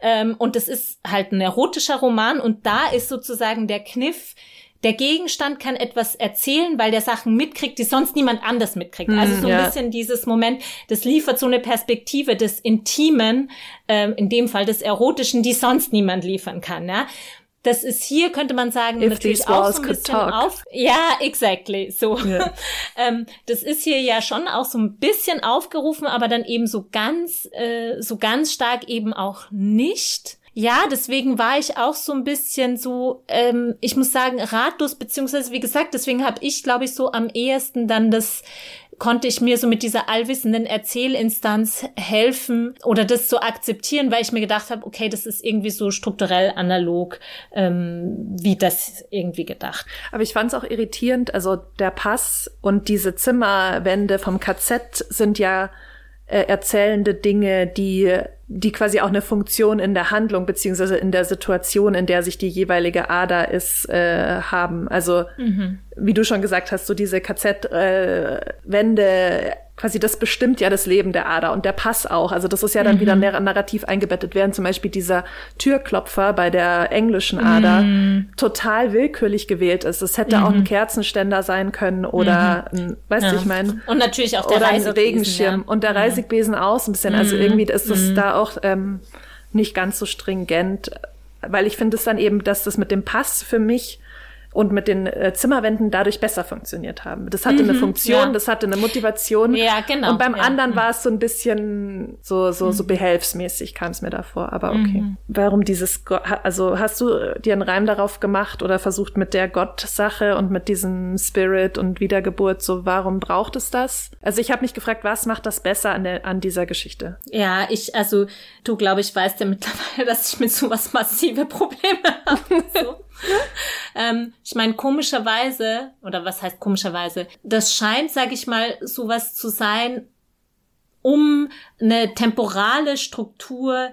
Speaker 2: ähm, und das ist halt ein erotischer Roman und da ist sozusagen der Kniff, der Gegenstand kann etwas erzählen, weil der Sachen mitkriegt, die sonst niemand anders mitkriegt. Mm, also so ein ja. bisschen dieses Moment, das liefert so eine Perspektive des Intimen, ähm, in dem Fall des Erotischen, die sonst niemand liefern kann. Ja? Das ist hier, könnte man sagen, If natürlich auch so ein bisschen auf. Ja, exactly. So. Yeah. ähm, das ist hier ja schon auch so ein bisschen aufgerufen, aber dann eben so ganz, äh, so ganz stark eben auch nicht. Ja, deswegen war ich auch so ein bisschen so, ähm, ich muss sagen, ratlos, beziehungsweise wie gesagt, deswegen habe ich, glaube ich, so am ehesten dann das konnte ich mir so mit dieser allwissenden Erzählinstanz helfen oder das so akzeptieren, weil ich mir gedacht habe, okay, das ist irgendwie so strukturell analog, ähm, wie das irgendwie gedacht.
Speaker 1: Aber ich fand es auch irritierend, also der Pass und diese Zimmerwände vom KZ sind ja äh, erzählende Dinge, die die quasi auch eine Funktion in der Handlung beziehungsweise in der Situation, in der sich die jeweilige Ader ist, äh, haben. Also mhm. wie du schon gesagt hast, so diese KZ-Wände äh, quasi das bestimmt ja das Leben der Ader und der Pass auch. Also das ist ja dann mhm. wieder narrativ eingebettet, während zum Beispiel dieser Türklopfer bei der englischen Ader mhm. total willkürlich gewählt ist. Es hätte mhm. auch ein Kerzenständer sein können oder mhm. ein, weißt ja. du, ich meine.
Speaker 2: Und natürlich auch der oder ein
Speaker 1: Regenschirm ja. und der Reisigbesen auch so ein bisschen. Also mhm. irgendwie ist es mhm. Auch ähm, nicht ganz so stringent, weil ich finde es dann eben, dass das mit dem Pass für mich und mit den äh, Zimmerwänden dadurch besser funktioniert haben. Das hatte mhm, eine Funktion, ja. das hatte eine Motivation.
Speaker 2: Ja, genau.
Speaker 1: Und beim
Speaker 2: ja.
Speaker 1: anderen mhm. war es so ein bisschen so so so mhm. behelfsmäßig kam es mir davor, aber okay. Mhm. Warum dieses Go also hast du dir einen Reim darauf gemacht oder versucht mit der Gott-Sache und mit diesem Spirit und Wiedergeburt so warum braucht es das? Also ich habe mich gefragt, was macht das besser an der an dieser Geschichte?
Speaker 2: Ja, ich also du glaube ich weißt ja mittlerweile, dass ich mit sowas massive Probleme habe. So. ähm, ich meine, komischerweise, oder was heißt komischerweise, das scheint, sag ich mal, sowas zu sein, um eine temporale Struktur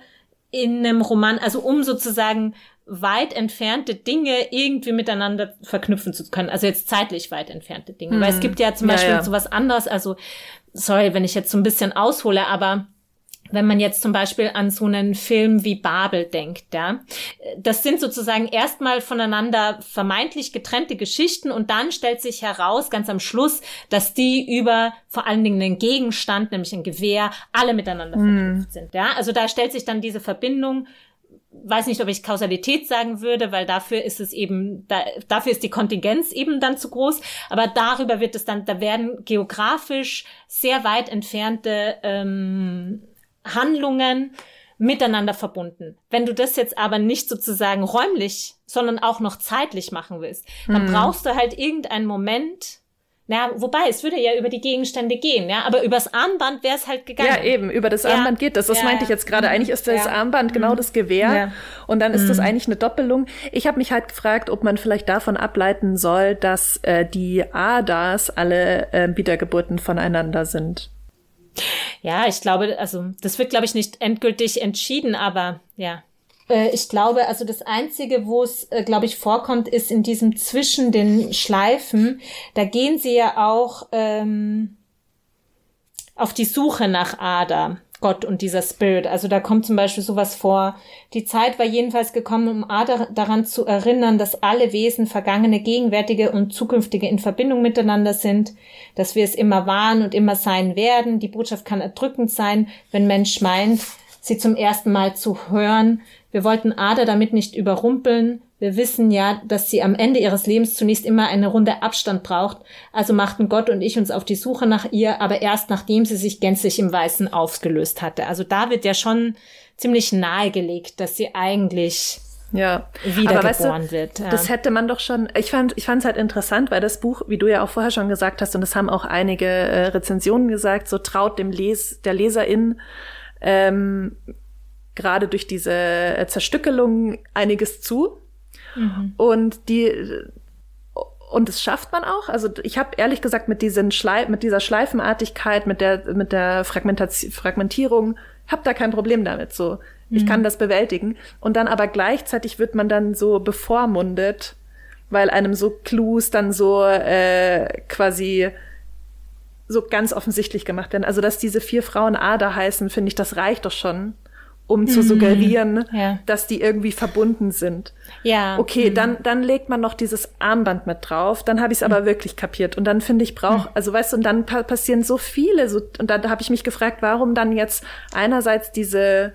Speaker 2: in einem Roman, also um sozusagen weit entfernte Dinge irgendwie miteinander verknüpfen zu können. Also jetzt zeitlich weit entfernte Dinge. Mhm. Weil es hm. gibt ja zum Beispiel ja, ja. sowas anderes, also sorry, wenn ich jetzt so ein bisschen aushole, aber wenn man jetzt zum Beispiel an so einen Film wie Babel denkt, ja, das sind sozusagen erstmal voneinander vermeintlich getrennte Geschichten und dann stellt sich heraus, ganz am Schluss, dass die über vor allen Dingen einen Gegenstand, nämlich ein Gewehr, alle miteinander mm. verknüpft sind, ja. Also da stellt sich dann diese Verbindung weiß nicht, ob ich Kausalität sagen würde, weil dafür ist es eben, da, dafür ist die Kontingenz eben dann zu groß. Aber darüber wird es dann, da werden geografisch sehr weit entfernte ähm, Handlungen miteinander verbunden. Wenn du das jetzt aber nicht sozusagen räumlich, sondern auch noch zeitlich machen willst, dann hm. brauchst du halt irgendeinen Moment, ja, wobei, es würde ja über die Gegenstände gehen, ja, aber übers Armband wäre es halt gegangen.
Speaker 1: Ja, eben, über das Armband ja. geht das. Das ja. meinte ich jetzt gerade. Mhm. Eigentlich ist das ja. Armband genau mhm. das Gewehr und dann ist mhm. das eigentlich eine Doppelung. Ich habe mich halt gefragt, ob man vielleicht davon ableiten soll, dass äh, die Adas alle äh, Wiedergeburten voneinander sind.
Speaker 2: Ja, ich glaube, also das wird, glaube ich, nicht endgültig entschieden, aber ja. Äh, ich glaube, also das Einzige, wo es, äh, glaube ich, vorkommt, ist in diesem zwischen den Schleifen. Da gehen sie ja auch ähm, auf die Suche nach Ada. Gott und dieser Spirit. Also da kommt zum Beispiel sowas vor. Die Zeit war jedenfalls gekommen, um Ada daran zu erinnern, dass alle Wesen, vergangene, gegenwärtige und zukünftige in Verbindung miteinander sind, dass wir es immer waren und immer sein werden. Die Botschaft kann erdrückend sein, wenn Mensch meint, sie zum ersten Mal zu hören. Wir wollten Ada damit nicht überrumpeln, wir wissen ja, dass sie am Ende ihres Lebens zunächst immer eine Runde Abstand braucht, also machten Gott und ich uns auf die Suche nach ihr, aber erst nachdem sie sich gänzlich im Weißen aufgelöst hatte. Also da wird ja schon ziemlich nahegelegt, dass sie eigentlich ja. wiedergeboren weißt du, wird. Ja.
Speaker 1: Das hätte man doch schon. Ich fand, ich fand es halt interessant, weil das Buch, wie du ja auch vorher schon gesagt hast, und das haben auch einige äh, Rezensionen gesagt, so traut dem Les der Leserin ähm, gerade durch diese äh, Zerstückelung einiges zu. Mhm. Und die und das schafft man auch. Also ich habe ehrlich gesagt mit diesen Schlei mit dieser Schleifenartigkeit, mit der mit der Fragmentation, Fragmentierung, habe da kein Problem damit. So, ich mhm. kann das bewältigen. Und dann aber gleichzeitig wird man dann so bevormundet, weil einem so Clues dann so äh, quasi so ganz offensichtlich gemacht werden. Also dass diese vier Frauen Ada heißen, finde ich, das reicht doch schon um zu mhm. suggerieren, ja. dass die irgendwie verbunden sind.
Speaker 2: Ja.
Speaker 1: Okay, mhm. dann dann legt man noch dieses Armband mit drauf, dann habe ich es aber mhm. wirklich kapiert und dann finde ich brauch, mhm. also weißt du, und dann pa passieren so viele so und da, da habe ich mich gefragt, warum dann jetzt einerseits diese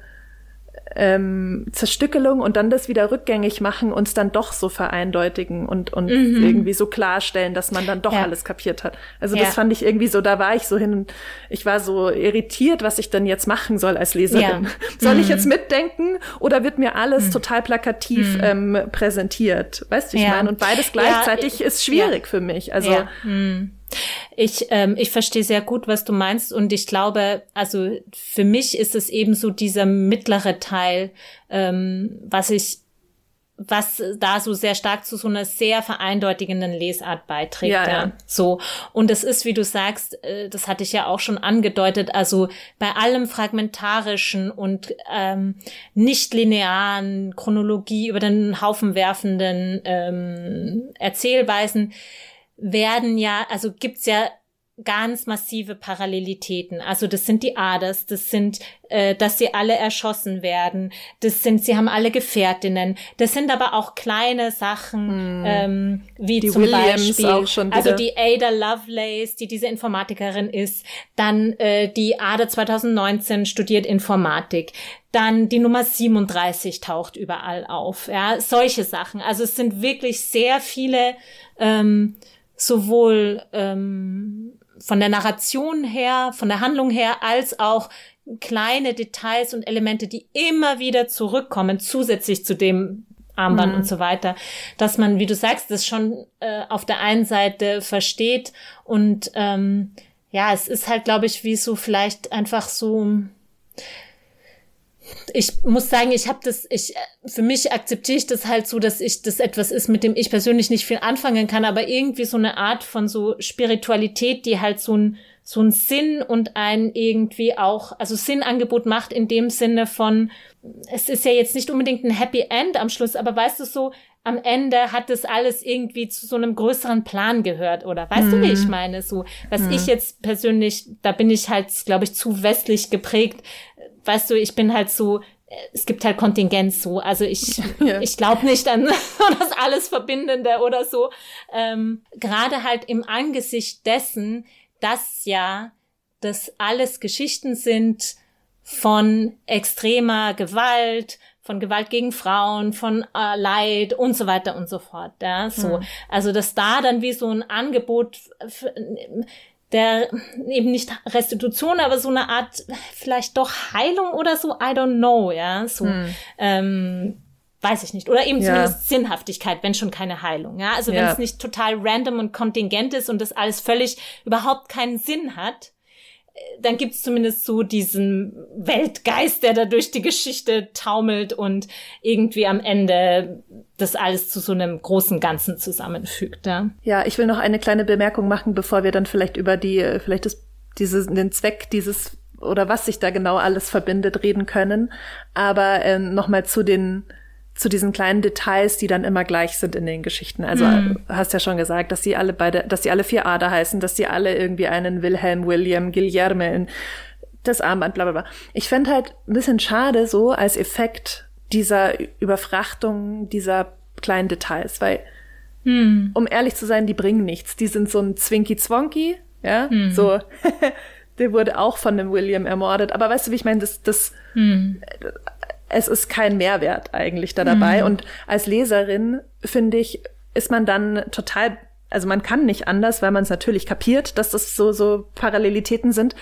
Speaker 1: ähm, Zerstückelung und dann das wieder rückgängig machen, uns dann doch so vereindeutigen und, und mhm. irgendwie so klarstellen, dass man dann doch ja. alles kapiert hat. Also ja. das fand ich irgendwie so, da war ich so hin, ich war so irritiert, was ich denn jetzt machen soll als Leserin. Ja. Soll mhm. ich jetzt mitdenken oder wird mir alles mhm. total plakativ mhm. ähm, präsentiert? Weißt du, ich meine? Und beides gleichzeitig ist schwierig für mich. Also
Speaker 2: mhm. Ich, ähm, ich verstehe sehr gut, was du meinst und ich glaube, also für mich ist es eben so dieser mittlere Teil, ähm, was ich was da so sehr stark zu so einer sehr vereindeutigenden Lesart beiträgt.
Speaker 1: Ja,
Speaker 2: Ja. So. Und es ist, wie du sagst, äh, das hatte ich ja auch schon angedeutet, also bei allem fragmentarischen und ähm, nicht linearen Chronologie über den Haufen werfenden ähm, Erzählweisen werden ja, also gibt's ja ganz massive Parallelitäten. Also das sind die Aders, das sind, äh, dass sie alle erschossen werden, das sind, sie haben alle Gefährtinnen, das sind aber auch kleine Sachen, ähm, wie.
Speaker 1: Die
Speaker 2: zum
Speaker 1: Williams
Speaker 2: Beispiel,
Speaker 1: auch schon
Speaker 2: also die Ada Lovelace, die diese Informatikerin ist, dann äh, die Ada 2019 studiert Informatik, dann die Nummer 37 taucht überall auf, ja, solche Sachen. Also es sind wirklich sehr viele ähm, sowohl ähm, von der Narration her, von der Handlung her, als auch kleine Details und Elemente, die immer wieder zurückkommen, zusätzlich zu dem Armband und so weiter, dass man, wie du sagst, das schon äh, auf der einen Seite versteht. Und ähm, ja, es ist halt, glaube ich, wie so vielleicht einfach so ich muss sagen, ich habe das, ich für mich akzeptiere ich das halt so, dass ich das etwas ist, mit dem ich persönlich nicht viel anfangen kann, aber irgendwie so eine Art von so Spiritualität, die halt so ein so ein Sinn und ein irgendwie auch, also Sinnangebot macht in dem Sinne von, es ist ja jetzt nicht unbedingt ein Happy End am Schluss, aber weißt du so, am Ende hat das alles irgendwie zu so einem größeren Plan gehört, oder weißt du, wie ich meine? So, was ich jetzt persönlich, da bin ich halt, glaube ich, zu westlich geprägt. Weißt du, ich bin halt so, es gibt halt Kontingenz so. Also ich,
Speaker 1: Ja.
Speaker 2: ich glaube nicht an das alles Verbindende oder so. Ähm, Gerade halt im Angesicht dessen, dass ja das alles Geschichten sind von extremer Gewalt, von Gewalt gegen Frauen, von äh, Leid und so weiter und so fort. Ja, so. Also, dass da dann wie so ein Angebot der eben nicht Restitution, aber so eine Art vielleicht doch Heilung oder so, I don't know, ja, so, ähm, weiß ich nicht. Oder eben
Speaker 1: Ja.
Speaker 2: zumindest Sinnhaftigkeit, wenn schon keine Heilung, ja. Also wenn
Speaker 1: Ja.
Speaker 2: es nicht total random und kontingent ist und das alles völlig überhaupt keinen Sinn hat, dann gibt's zumindest so diesen Weltgeist, der da durch die Geschichte taumelt und irgendwie am Ende das alles zu so einem großen Ganzen zusammenfügt, ja.
Speaker 1: Ja, ich will noch eine kleine Bemerkung machen, bevor wir dann vielleicht über die, äh, vielleicht das, dieses, den Zweck dieses oder was sich da genau alles verbindet, reden können. Aber ähm, nochmal zu den zu diesen kleinen Details, die dann immer gleich sind in den Geschichten. Also
Speaker 2: Mhm.
Speaker 1: hast ja schon gesagt, dass sie alle beide, dass sie alle vier Ader heißen, dass sie alle irgendwie einen Wilhelm, William, Guillerme in das Armband, bla bla bla. Ich fände halt ein bisschen schade so als Effekt dieser Überfrachtung dieser kleinen Details, weil um ehrlich zu sein, die bringen nichts. Die sind so ein Zwinky-Zwonky, ja, so, der wurde auch von dem William ermordet. Aber weißt du, wie ich meine, das, das, es ist kein Mehrwert eigentlich da dabei. Und als Leserin, finde ich, ist man dann total, also man kann nicht anders, weil man es natürlich kapiert, dass das so, so Parallelitäten sind.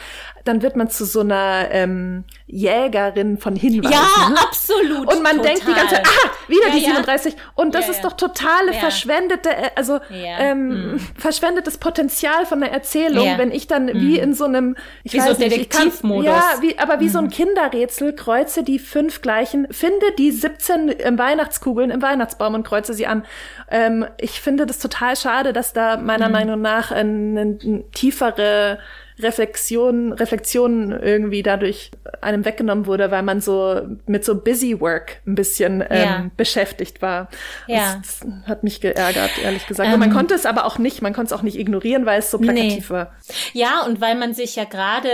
Speaker 1: Dann wird man zu so einer ähm, Jägerin von Hinweisen.
Speaker 2: Ja, absolut.
Speaker 1: Und man
Speaker 2: total.
Speaker 1: denkt die ganze Zeit, ah, wieder
Speaker 2: Ja,
Speaker 1: die
Speaker 2: ja.
Speaker 1: 37. Und das
Speaker 2: Ja,
Speaker 1: ist
Speaker 2: ja.
Speaker 1: doch totale
Speaker 2: Ja.
Speaker 1: verschwendete, äh, also
Speaker 2: Ja.
Speaker 1: ähm, verschwendetes Potenzial von der Erzählung,
Speaker 2: Ja.
Speaker 1: wenn ich dann wie in so einem, ich
Speaker 2: Wie so
Speaker 1: weiß nicht, ich kann,
Speaker 2: Detektivmodus.
Speaker 1: ja, wie, aber wie so ein Kinderrätsel, kreuze die fünf gleichen, finde die 17 im Weihnachtskugeln im Weihnachtsbaum und kreuze sie an. Ähm, ich finde das total schade, dass da meiner Meinung nach eine, eine tiefere Reflexion, Reflexion irgendwie dadurch einem weggenommen wurde, weil man so mit so Busy Work ein bisschen ähm,
Speaker 2: Ja.
Speaker 1: beschäftigt war.
Speaker 2: Ja.
Speaker 1: Das, das hat mich geärgert, ehrlich gesagt. Und man konnte es aber auch nicht, man konnte es auch nicht ignorieren, weil es so plakativ
Speaker 2: Nee.
Speaker 1: war.
Speaker 2: Ja, und weil man sich ja gerade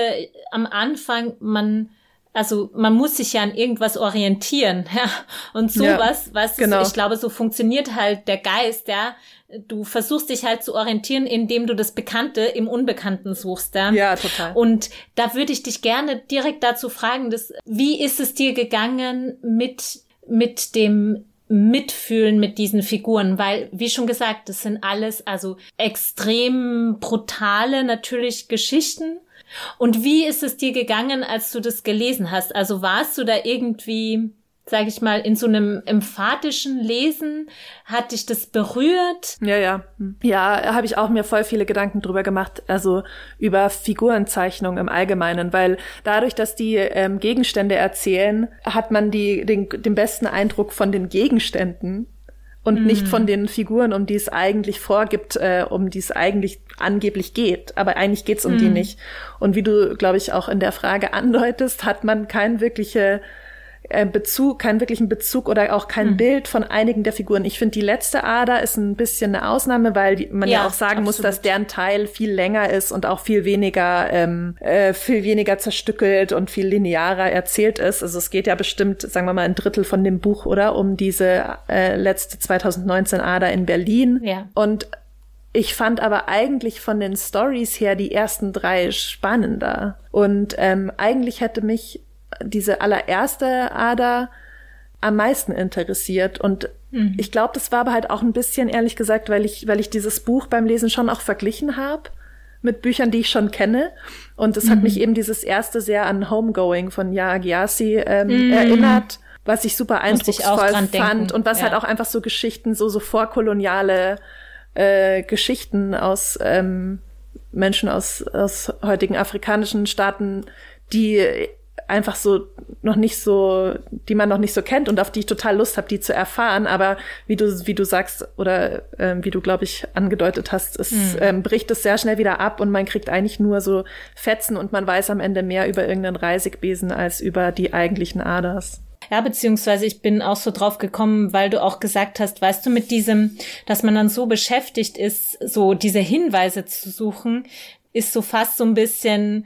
Speaker 2: am Anfang, man, also man muss sich ja an irgendwas orientieren, ja. Und sowas, was
Speaker 1: genau.
Speaker 2: ich glaube, so funktioniert halt der Geist, ja. Du versuchst dich halt zu orientieren, indem du das Bekannte im Unbekannten suchst, ja.
Speaker 1: Ja, total.
Speaker 2: Und da würde ich dich gerne direkt dazu fragen, dass, wie ist es dir gegangen mit, mit dem Mitfühlen mit diesen Figuren, weil, wie schon gesagt, das sind alles also extrem brutale natürlich Geschichten. Und wie ist es dir gegangen, als du das gelesen hast? Also warst du da irgendwie, sag ich mal, in so einem emphatischen Lesen? Hat dich das berührt?
Speaker 1: Ja, ja. Ja, habe ich auch mir voll viele Gedanken drüber gemacht, also über Figurenzeichnung im Allgemeinen, weil dadurch, dass die ähm, Gegenstände erzählen, hat man die, den, den besten Eindruck von den Gegenständen und mm. nicht von den Figuren, um die es eigentlich vorgibt, äh, um die es eigentlich angeblich geht. Aber eigentlich geht's um mm. die nicht. Und wie du, glaube ich, auch in der Frage andeutest, hat man keine wirkliche Bezug, keinen wirklichen Bezug oder auch kein mhm. Bild von einigen der Figuren. Ich finde, die letzte Ader ist ein bisschen eine Ausnahme, weil man ja, ja auch sagen absolut. muss, dass deren Teil viel länger ist und auch viel weniger, ähm, äh, viel weniger zerstückelt und viel linearer erzählt ist. Also es geht ja bestimmt, sagen wir mal, ein Drittel von dem Buch, oder? Um diese äh, letzte 2019 Ader in Berlin.
Speaker 2: Ja.
Speaker 1: Und ich fand aber eigentlich von den Stories her die ersten drei spannender. Und ähm, eigentlich hätte mich diese allererste Ader am meisten interessiert. Und mhm. ich glaube, das war aber halt auch ein bisschen, ehrlich gesagt, weil ich, weil ich dieses Buch beim Lesen schon auch verglichen habe mit Büchern, die ich schon kenne. Und es mhm. hat mich eben dieses erste sehr an Homegoing von Ya Agiasi ähm, mhm. erinnert, was ich super eindrucksvoll ich fand denken. und was ja. halt auch einfach so Geschichten, so, so vorkoloniale äh, Geschichten aus ähm, Menschen aus, aus heutigen afrikanischen Staaten, die einfach so noch nicht so, die man noch nicht so kennt und auf die ich total Lust habe, die zu erfahren. Aber wie du, wie du sagst oder ähm, wie du, glaube ich, angedeutet hast, es mhm. ähm, bricht es sehr schnell wieder ab und man kriegt eigentlich nur so Fetzen und man weiß am Ende mehr über irgendeinen Reisigbesen als über die eigentlichen Aders.
Speaker 2: Ja, beziehungsweise ich bin auch so drauf gekommen, weil du auch gesagt hast, weißt du, mit diesem, dass man dann so beschäftigt ist, so diese Hinweise zu suchen, ist so fast so ein bisschen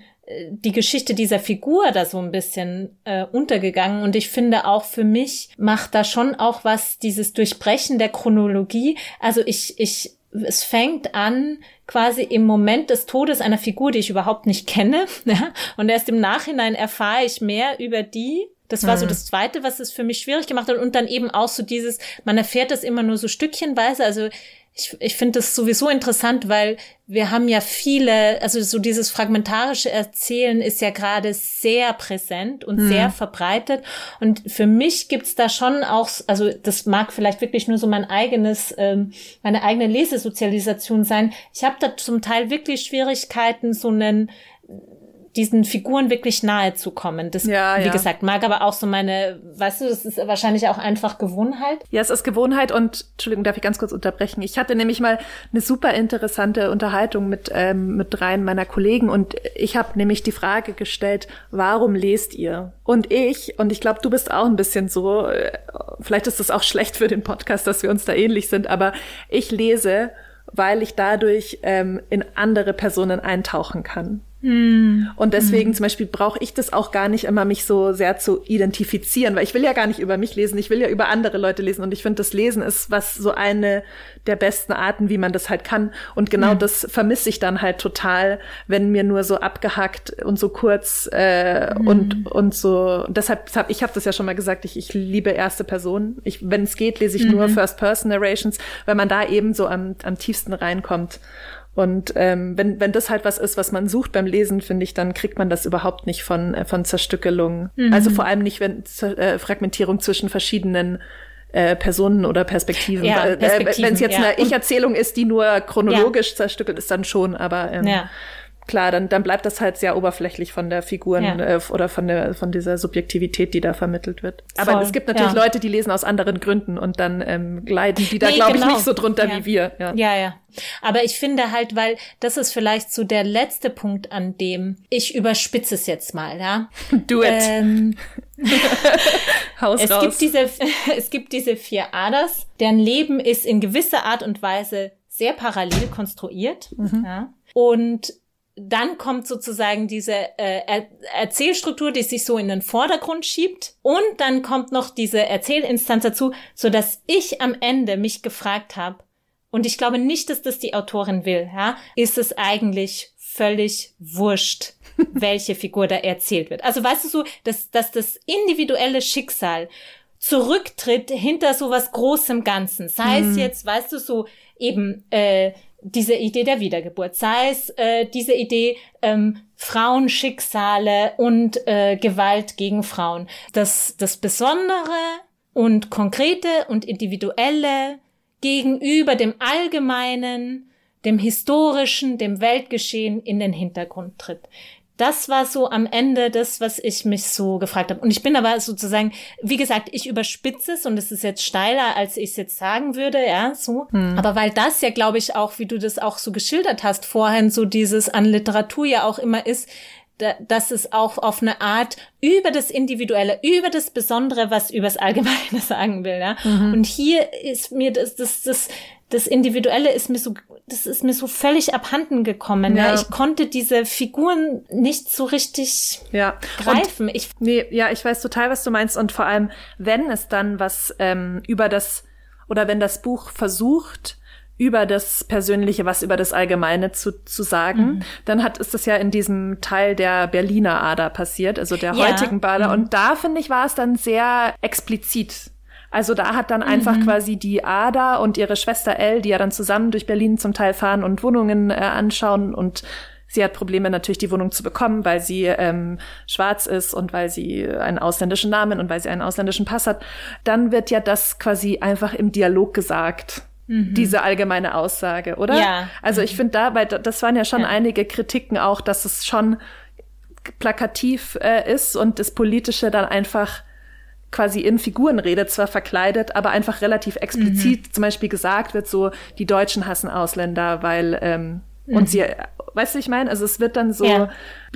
Speaker 2: die Geschichte dieser Figur da so ein bisschen äh, untergegangen und ich finde auch für mich macht da schon auch was dieses Durchbrechen der Chronologie. Also ich ich es fängt an quasi im Moment des Todes einer Figur, die ich überhaupt nicht kenne, ja? und erst im Nachhinein erfahre ich mehr über die. Das war so mhm. das Zweite, was es für mich schwierig gemacht hat. Und dann eben auch so dieses, man erfährt das immer nur so stückchenweise. Also ich, ich finde das sowieso interessant, weil wir haben ja viele, also so dieses fragmentarische Erzählen ist ja gerade sehr präsent und mhm. sehr verbreitet. Und für mich gibt's da schon auch, also das mag vielleicht wirklich nur so mein eigenes, ähm, meine eigene Lesesozialisation sein. Ich habe da zum Teil wirklich Schwierigkeiten, so einen diesen Figuren wirklich nahe zu kommen. Das, ja, wie ja. gesagt, mag aber auch so meine, weißt du, das ist wahrscheinlich auch einfach Gewohnheit.
Speaker 1: Ja, es ist Gewohnheit und, Entschuldigung, darf ich ganz kurz unterbrechen? Ich hatte nämlich mal eine super interessante Unterhaltung mit, ähm, mit dreien meiner Kollegen und ich habe nämlich die Frage gestellt, warum lest ihr? Und ich, und ich glaube, du bist auch ein bisschen so, äh, vielleicht ist das auch schlecht für den Podcast, dass wir uns da ähnlich sind, aber ich lese, weil ich dadurch ähm, in andere Personen eintauchen kann.
Speaker 2: Hm.
Speaker 1: Und deswegen hm. zum Beispiel brauche ich das auch gar nicht immer, mich so sehr zu identifizieren, weil ich will ja gar nicht über mich lesen, ich will ja über andere Leute lesen und ich finde, das Lesen ist was so eine der besten Arten, wie man das halt kann. Und genau hm. das vermisse ich dann halt total, wenn mir nur so abgehackt und so kurz äh, hm. und und so. Deshalb ich habe das ja schon mal gesagt, ich, ich liebe erste Person. Ich, wenn es geht, lese ich nur mhm. First Person Narrations, weil man da eben so am, am tiefsten reinkommt. Und ähm, wenn, wenn das halt was ist, was man sucht beim Lesen, finde ich, dann kriegt man das überhaupt nicht von, äh, von Zerstückelung. Mhm. Also vor allem nicht, wenn äh, Fragmentierung zwischen verschiedenen äh, Personen oder Perspektiven. Ja, äh, Perspektiven wenn es jetzt ja. eine Ich-Erzählung ist, die nur chronologisch ja. zerstückelt ist, dann schon, aber ähm, ja klar, dann, dann bleibt das halt sehr oberflächlich von der Figuren ja. äh, oder von der von dieser Subjektivität, die da vermittelt wird. Aber Voll, es gibt natürlich ja. Leute, die lesen aus anderen Gründen und dann ähm, leiden die da, nee, glaube genau. ich, nicht so drunter
Speaker 2: ja.
Speaker 1: wie wir. Ja.
Speaker 2: ja, ja. Aber ich finde halt, weil das ist vielleicht so der letzte Punkt, an dem ich überspitze es jetzt mal, ja.
Speaker 1: Do it. Ähm,
Speaker 2: Haus es raus. gibt diese es gibt diese vier Aders, deren Leben ist in gewisser Art und Weise sehr parallel konstruiert. Mhm. Ja. Und dann kommt sozusagen diese äh, er Erzählstruktur, die sich so in den Vordergrund schiebt. Und dann kommt noch diese Erzählinstanz dazu, so dass ich am Ende mich gefragt habe, und ich glaube nicht, dass das die Autorin will, ja, ist es eigentlich völlig wurscht, welche Figur da erzählt wird. Also weißt du so, dass, dass das individuelle Schicksal zurücktritt hinter so was großem Ganzen. Sei mhm. es jetzt, weißt du, so eben äh, diese Idee der Wiedergeburt, sei es äh, diese Idee ähm, Frauenschicksale und äh, Gewalt gegen Frauen. Das, das Besondere und Konkrete und Individuelle gegenüber dem Allgemeinen, dem Historischen, dem Weltgeschehen in den Hintergrund tritt. Das war so am Ende das, was ich mich so gefragt habe. Und ich bin aber sozusagen, wie gesagt, ich überspitze es und es ist jetzt steiler, als ich es jetzt sagen würde, ja, so. Hm. Aber weil das ja, glaube ich, auch, wie du das auch so geschildert hast vorhin, so dieses an Literatur ja auch immer ist, dass es auch auf eine Art über das Individuelle, über das Besondere, was übers Allgemeine sagen will. Ja? Mhm. Und hier ist mir das, das, das, das Individuelle ist mir so, das ist mir so völlig abhanden gekommen. Ja. ja. Ich konnte diese Figuren nicht so richtig ja. greifen.
Speaker 1: Und, ich, nee, ja, ich weiß total, was du meinst. Und vor allem, wenn es dann was ähm, über das oder wenn das Buch versucht, über das Persönliche, was über das Allgemeine zu, zu sagen. Mhm. Dann hat, ist das ja in diesem Teil der Berliner Ader passiert, also der ja. heutigen Bader. Mhm. Und da, finde ich, war es dann sehr explizit. Also da hat dann mhm. einfach quasi die Ada und ihre Schwester Elle, die ja dann zusammen durch Berlin zum Teil fahren und Wohnungen äh, anschauen und Sie hat Probleme natürlich, die Wohnung zu bekommen, weil sie ähm, schwarz ist und weil sie einen ausländischen Namen und weil sie einen ausländischen Pass hat. Dann wird ja das quasi einfach im Dialog gesagt. Mhm. diese allgemeine Aussage, oder? Ja. Also ich finde da, weil das waren ja schon ja. einige Kritiken auch, dass es schon plakativ äh, ist und das Politische dann einfach quasi in Figurenrede zwar verkleidet, aber einfach relativ explizit mhm. zum Beispiel gesagt wird, so die Deutschen hassen Ausländer, weil ähm, mhm. und sie Weißt du, ich meine? Also es wird dann so, ja.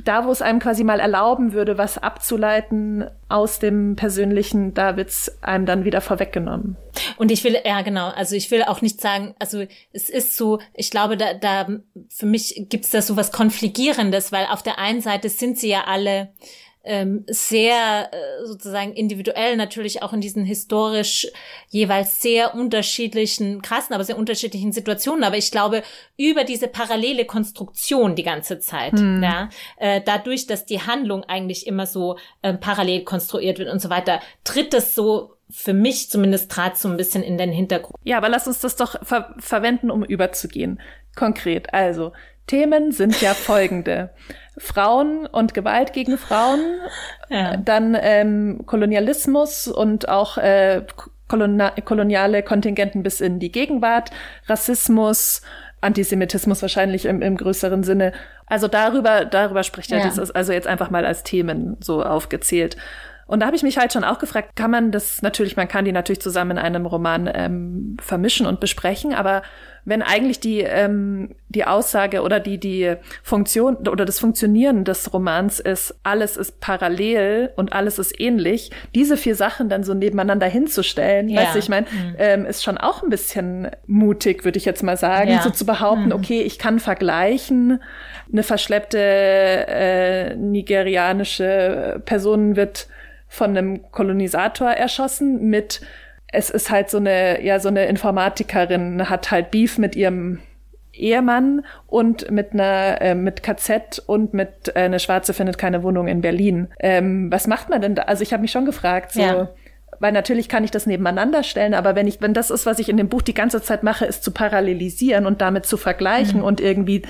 Speaker 1: da wo es einem quasi mal erlauben würde, was abzuleiten aus dem Persönlichen, da wird's einem dann wieder vorweggenommen.
Speaker 2: Und ich will, ja genau, also ich will auch nicht sagen, also es ist so, ich glaube, da, da für mich gibt's da so was Konfligierendes, weil auf der einen Seite sind sie ja alle ähm, sehr äh, sozusagen individuell natürlich auch in diesen historisch jeweils sehr unterschiedlichen, krassen, aber sehr unterschiedlichen Situationen. Aber ich glaube, über diese parallele Konstruktion die ganze Zeit, hm. ja, äh, dadurch, dass die Handlung eigentlich immer so äh, parallel konstruiert wird und so weiter, tritt es so für mich zumindest trat so ein bisschen in den Hintergrund.
Speaker 1: Ja, aber lass uns das doch ver verwenden, um überzugehen. Konkret. Also, Themen sind ja folgende. Frauen und Gewalt gegen Frauen, ja. dann ähm, Kolonialismus und auch äh, koloniale Kontingenten bis in die Gegenwart, Rassismus, Antisemitismus wahrscheinlich im, im größeren Sinne. Also darüber, darüber spricht er. Ja. Das ist also jetzt einfach mal als Themen so aufgezählt. Und da habe ich mich halt schon auch gefragt, kann man das natürlich, man kann die natürlich zusammen in einem Roman ähm, vermischen und besprechen, aber wenn eigentlich die, ähm, die Aussage oder die, die Funktion oder das Funktionieren des Romans ist, alles ist parallel und alles ist ähnlich, diese vier Sachen dann so nebeneinander hinzustellen, ja. weißt du, ich meine, mhm. ähm, ist schon auch ein bisschen mutig, würde ich jetzt mal sagen, ja. so zu behaupten, mhm. okay, ich kann vergleichen, eine verschleppte äh, nigerianische Person wird von einem Kolonisator erschossen mit es ist halt so eine, ja, so eine Informatikerin hat halt Beef mit ihrem Ehemann und mit einer äh, mit KZ und mit äh, eine Schwarze findet keine Wohnung in Berlin. Ähm, was macht man denn da? Also ich habe mich schon gefragt, so ja. weil natürlich kann ich das nebeneinander stellen, aber wenn ich wenn das ist, was ich in dem Buch die ganze Zeit mache, ist zu parallelisieren und damit zu vergleichen mhm. und irgendwie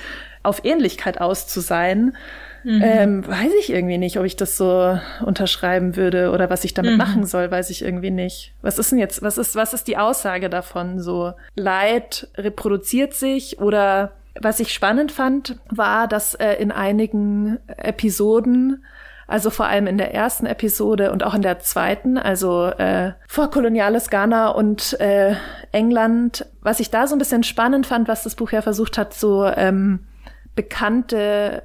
Speaker 1: auf Ähnlichkeit auszusein, Mhm. Ähm, weiß ich irgendwie nicht, ob ich das so unterschreiben würde oder was ich damit mhm. machen soll, weiß ich irgendwie nicht. Was ist denn jetzt, was ist, was ist die Aussage davon? So, Leid reproduziert sich oder was ich spannend fand, war, dass äh, in einigen Episoden also vor allem in der ersten Episode und auch in der zweiten, also äh, vorkoloniales Ghana und äh, England. Was ich da so ein bisschen spannend fand, was das Buch ja versucht hat, so ähm, bekannte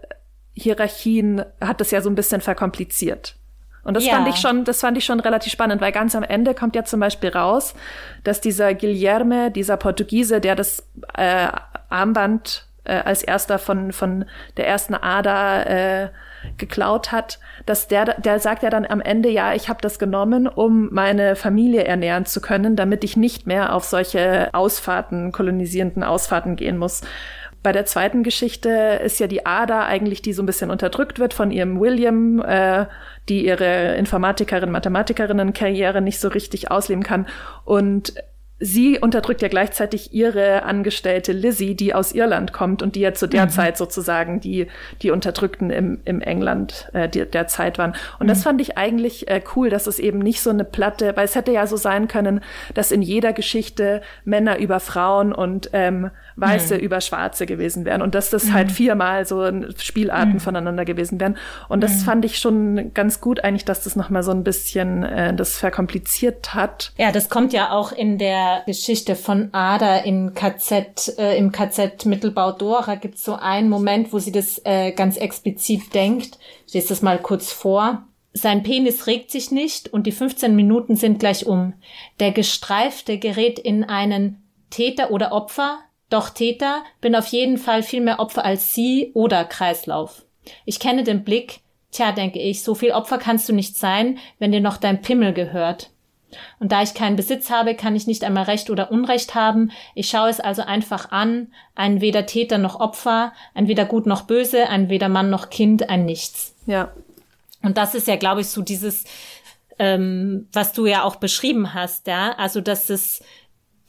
Speaker 1: Hierarchien hat das ja so ein bisschen verkompliziert. Und das ja. fand ich schon, das fand ich schon relativ spannend, weil ganz am Ende kommt ja zum Beispiel raus, dass dieser Guilherme, dieser Portugiese, der das äh, Armband äh, als erster von von der ersten Ader äh, geklaut hat, dass der der sagt ja dann am Ende ja, ich habe das genommen, um meine Familie ernähren zu können, damit ich nicht mehr auf solche Ausfahrten, kolonisierenden Ausfahrten gehen muss. Bei der zweiten Geschichte ist ja die Ada eigentlich, die so ein bisschen unterdrückt wird von ihrem William, äh, die ihre Informatikerin, Mathematikerinnen-Karriere nicht so richtig ausleben kann. Und sie unterdrückt ja gleichzeitig ihre Angestellte Lizzie, die aus Irland kommt und die ja zu der mhm. Zeit sozusagen die, die Unterdrückten im, im England äh, die, der Zeit waren. Und mhm. das fand ich eigentlich äh, cool, dass es eben nicht so eine Platte, weil es hätte ja so sein können, dass in jeder Geschichte Männer über Frauen und ähm, Weiße mhm. über Schwarze gewesen wären und dass das halt mhm. viermal so Spielarten mhm. voneinander gewesen wären. Und das mhm. fand ich schon ganz gut eigentlich, dass das nochmal so ein bisschen äh, das verkompliziert hat.
Speaker 2: Ja, das kommt ja auch in der Geschichte von Ada in KZ, äh, im KZ Mittelbau Dora gibt es so einen Moment, wo sie das äh, ganz explizit denkt. Ich lese das mal kurz vor. Sein Penis regt sich nicht und die 15 Minuten sind gleich um. Der Gestreifte gerät in einen Täter oder Opfer, doch Täter bin auf jeden Fall viel mehr Opfer als sie oder Kreislauf. Ich kenne den Blick, tja, denke ich, so viel Opfer kannst du nicht sein, wenn dir noch dein Pimmel gehört. Und da ich keinen Besitz habe, kann ich nicht einmal Recht oder Unrecht haben. Ich schaue es also einfach an, ein weder Täter noch Opfer, ein weder gut noch böse, ein weder Mann noch Kind, ein Nichts.
Speaker 1: Ja.
Speaker 2: Und das ist ja, glaube ich, so dieses, ähm, was du ja auch beschrieben hast, ja, also dass es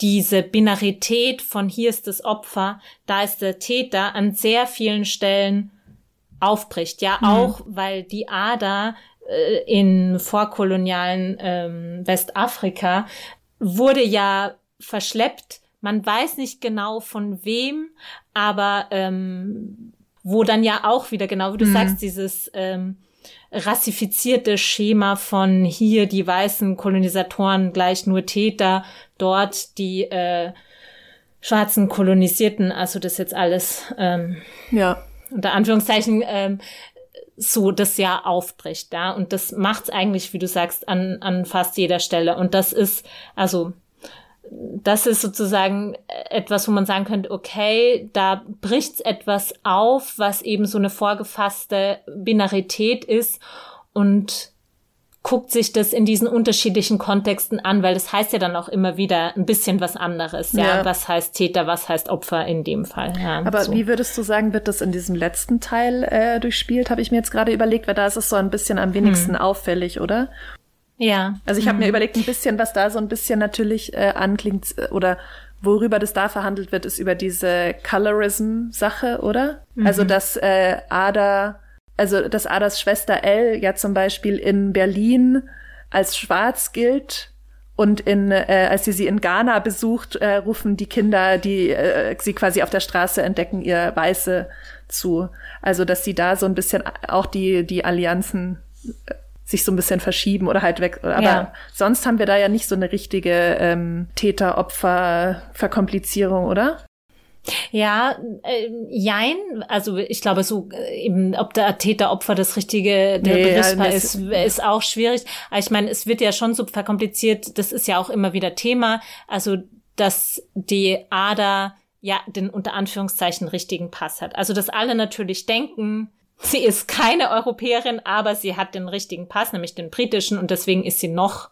Speaker 2: diese Binarität von hier ist das Opfer, da ist der Täter an sehr vielen Stellen aufbricht. Ja, mhm. auch weil die Ader in vorkolonialen ähm, Westafrika wurde ja verschleppt. Man weiß nicht genau von wem, aber ähm, wo dann ja auch wieder genau, wie du mhm. sagst, dieses ähm, rassifizierte Schema von hier die weißen Kolonisatoren gleich nur Täter, dort die äh, schwarzen Kolonisierten, also das jetzt alles ähm, ja. unter Anführungszeichen ähm, so das ja aufbricht, ja. Und das macht's eigentlich, wie du sagst, an, an fast jeder Stelle. Und das ist, also das ist sozusagen etwas, wo man sagen könnte, okay, da bricht's etwas auf, was eben so eine vorgefasste Binarität ist und guckt sich das in diesen unterschiedlichen Kontexten an, weil das heißt ja dann auch immer wieder ein bisschen was anderes. Ja, ja. was heißt Täter, was heißt Opfer in dem Fall. Ja,
Speaker 1: Aber so. wie würdest du sagen, wird das in diesem letzten Teil äh, durchspielt? Habe ich mir jetzt gerade überlegt, weil da ist es so ein bisschen am wenigsten hm. auffällig, oder?
Speaker 2: Ja.
Speaker 1: Also ich habe mhm. mir überlegt, ein bisschen, was da so ein bisschen natürlich äh, anklingt äh, oder worüber das da verhandelt wird, ist über diese Colorism-Sache, oder? Mhm. Also dass äh, Ada, also dass Adas Schwester Elle ja zum Beispiel in Berlin als schwarz gilt und in, äh, als sie sie in Ghana besucht, äh, rufen die Kinder, die äh, sie quasi auf der Straße entdecken, ihr Weiße zu. Also dass sie da so ein bisschen auch die die Allianzen äh, sich so ein bisschen verschieben oder halt weg. Aber ja. sonst haben wir da ja nicht so eine richtige ähm, Täter-Opfer-Verkomplizierung, oder?
Speaker 2: Ja, äh, jein. Also ich glaube, so äh, eben, ob der Täter-Opfer das richtige der nee, Begriff ja, ist, ist auch schwierig. Aber ich meine, es wird ja schon so verkompliziert. Das ist ja auch immer wieder Thema. Also dass die Ader ja den unter Anführungszeichen richtigen Pass hat. Also dass alle natürlich denken, Sie ist keine Europäerin, aber sie hat den richtigen Pass, nämlich den britischen, und deswegen ist sie noch,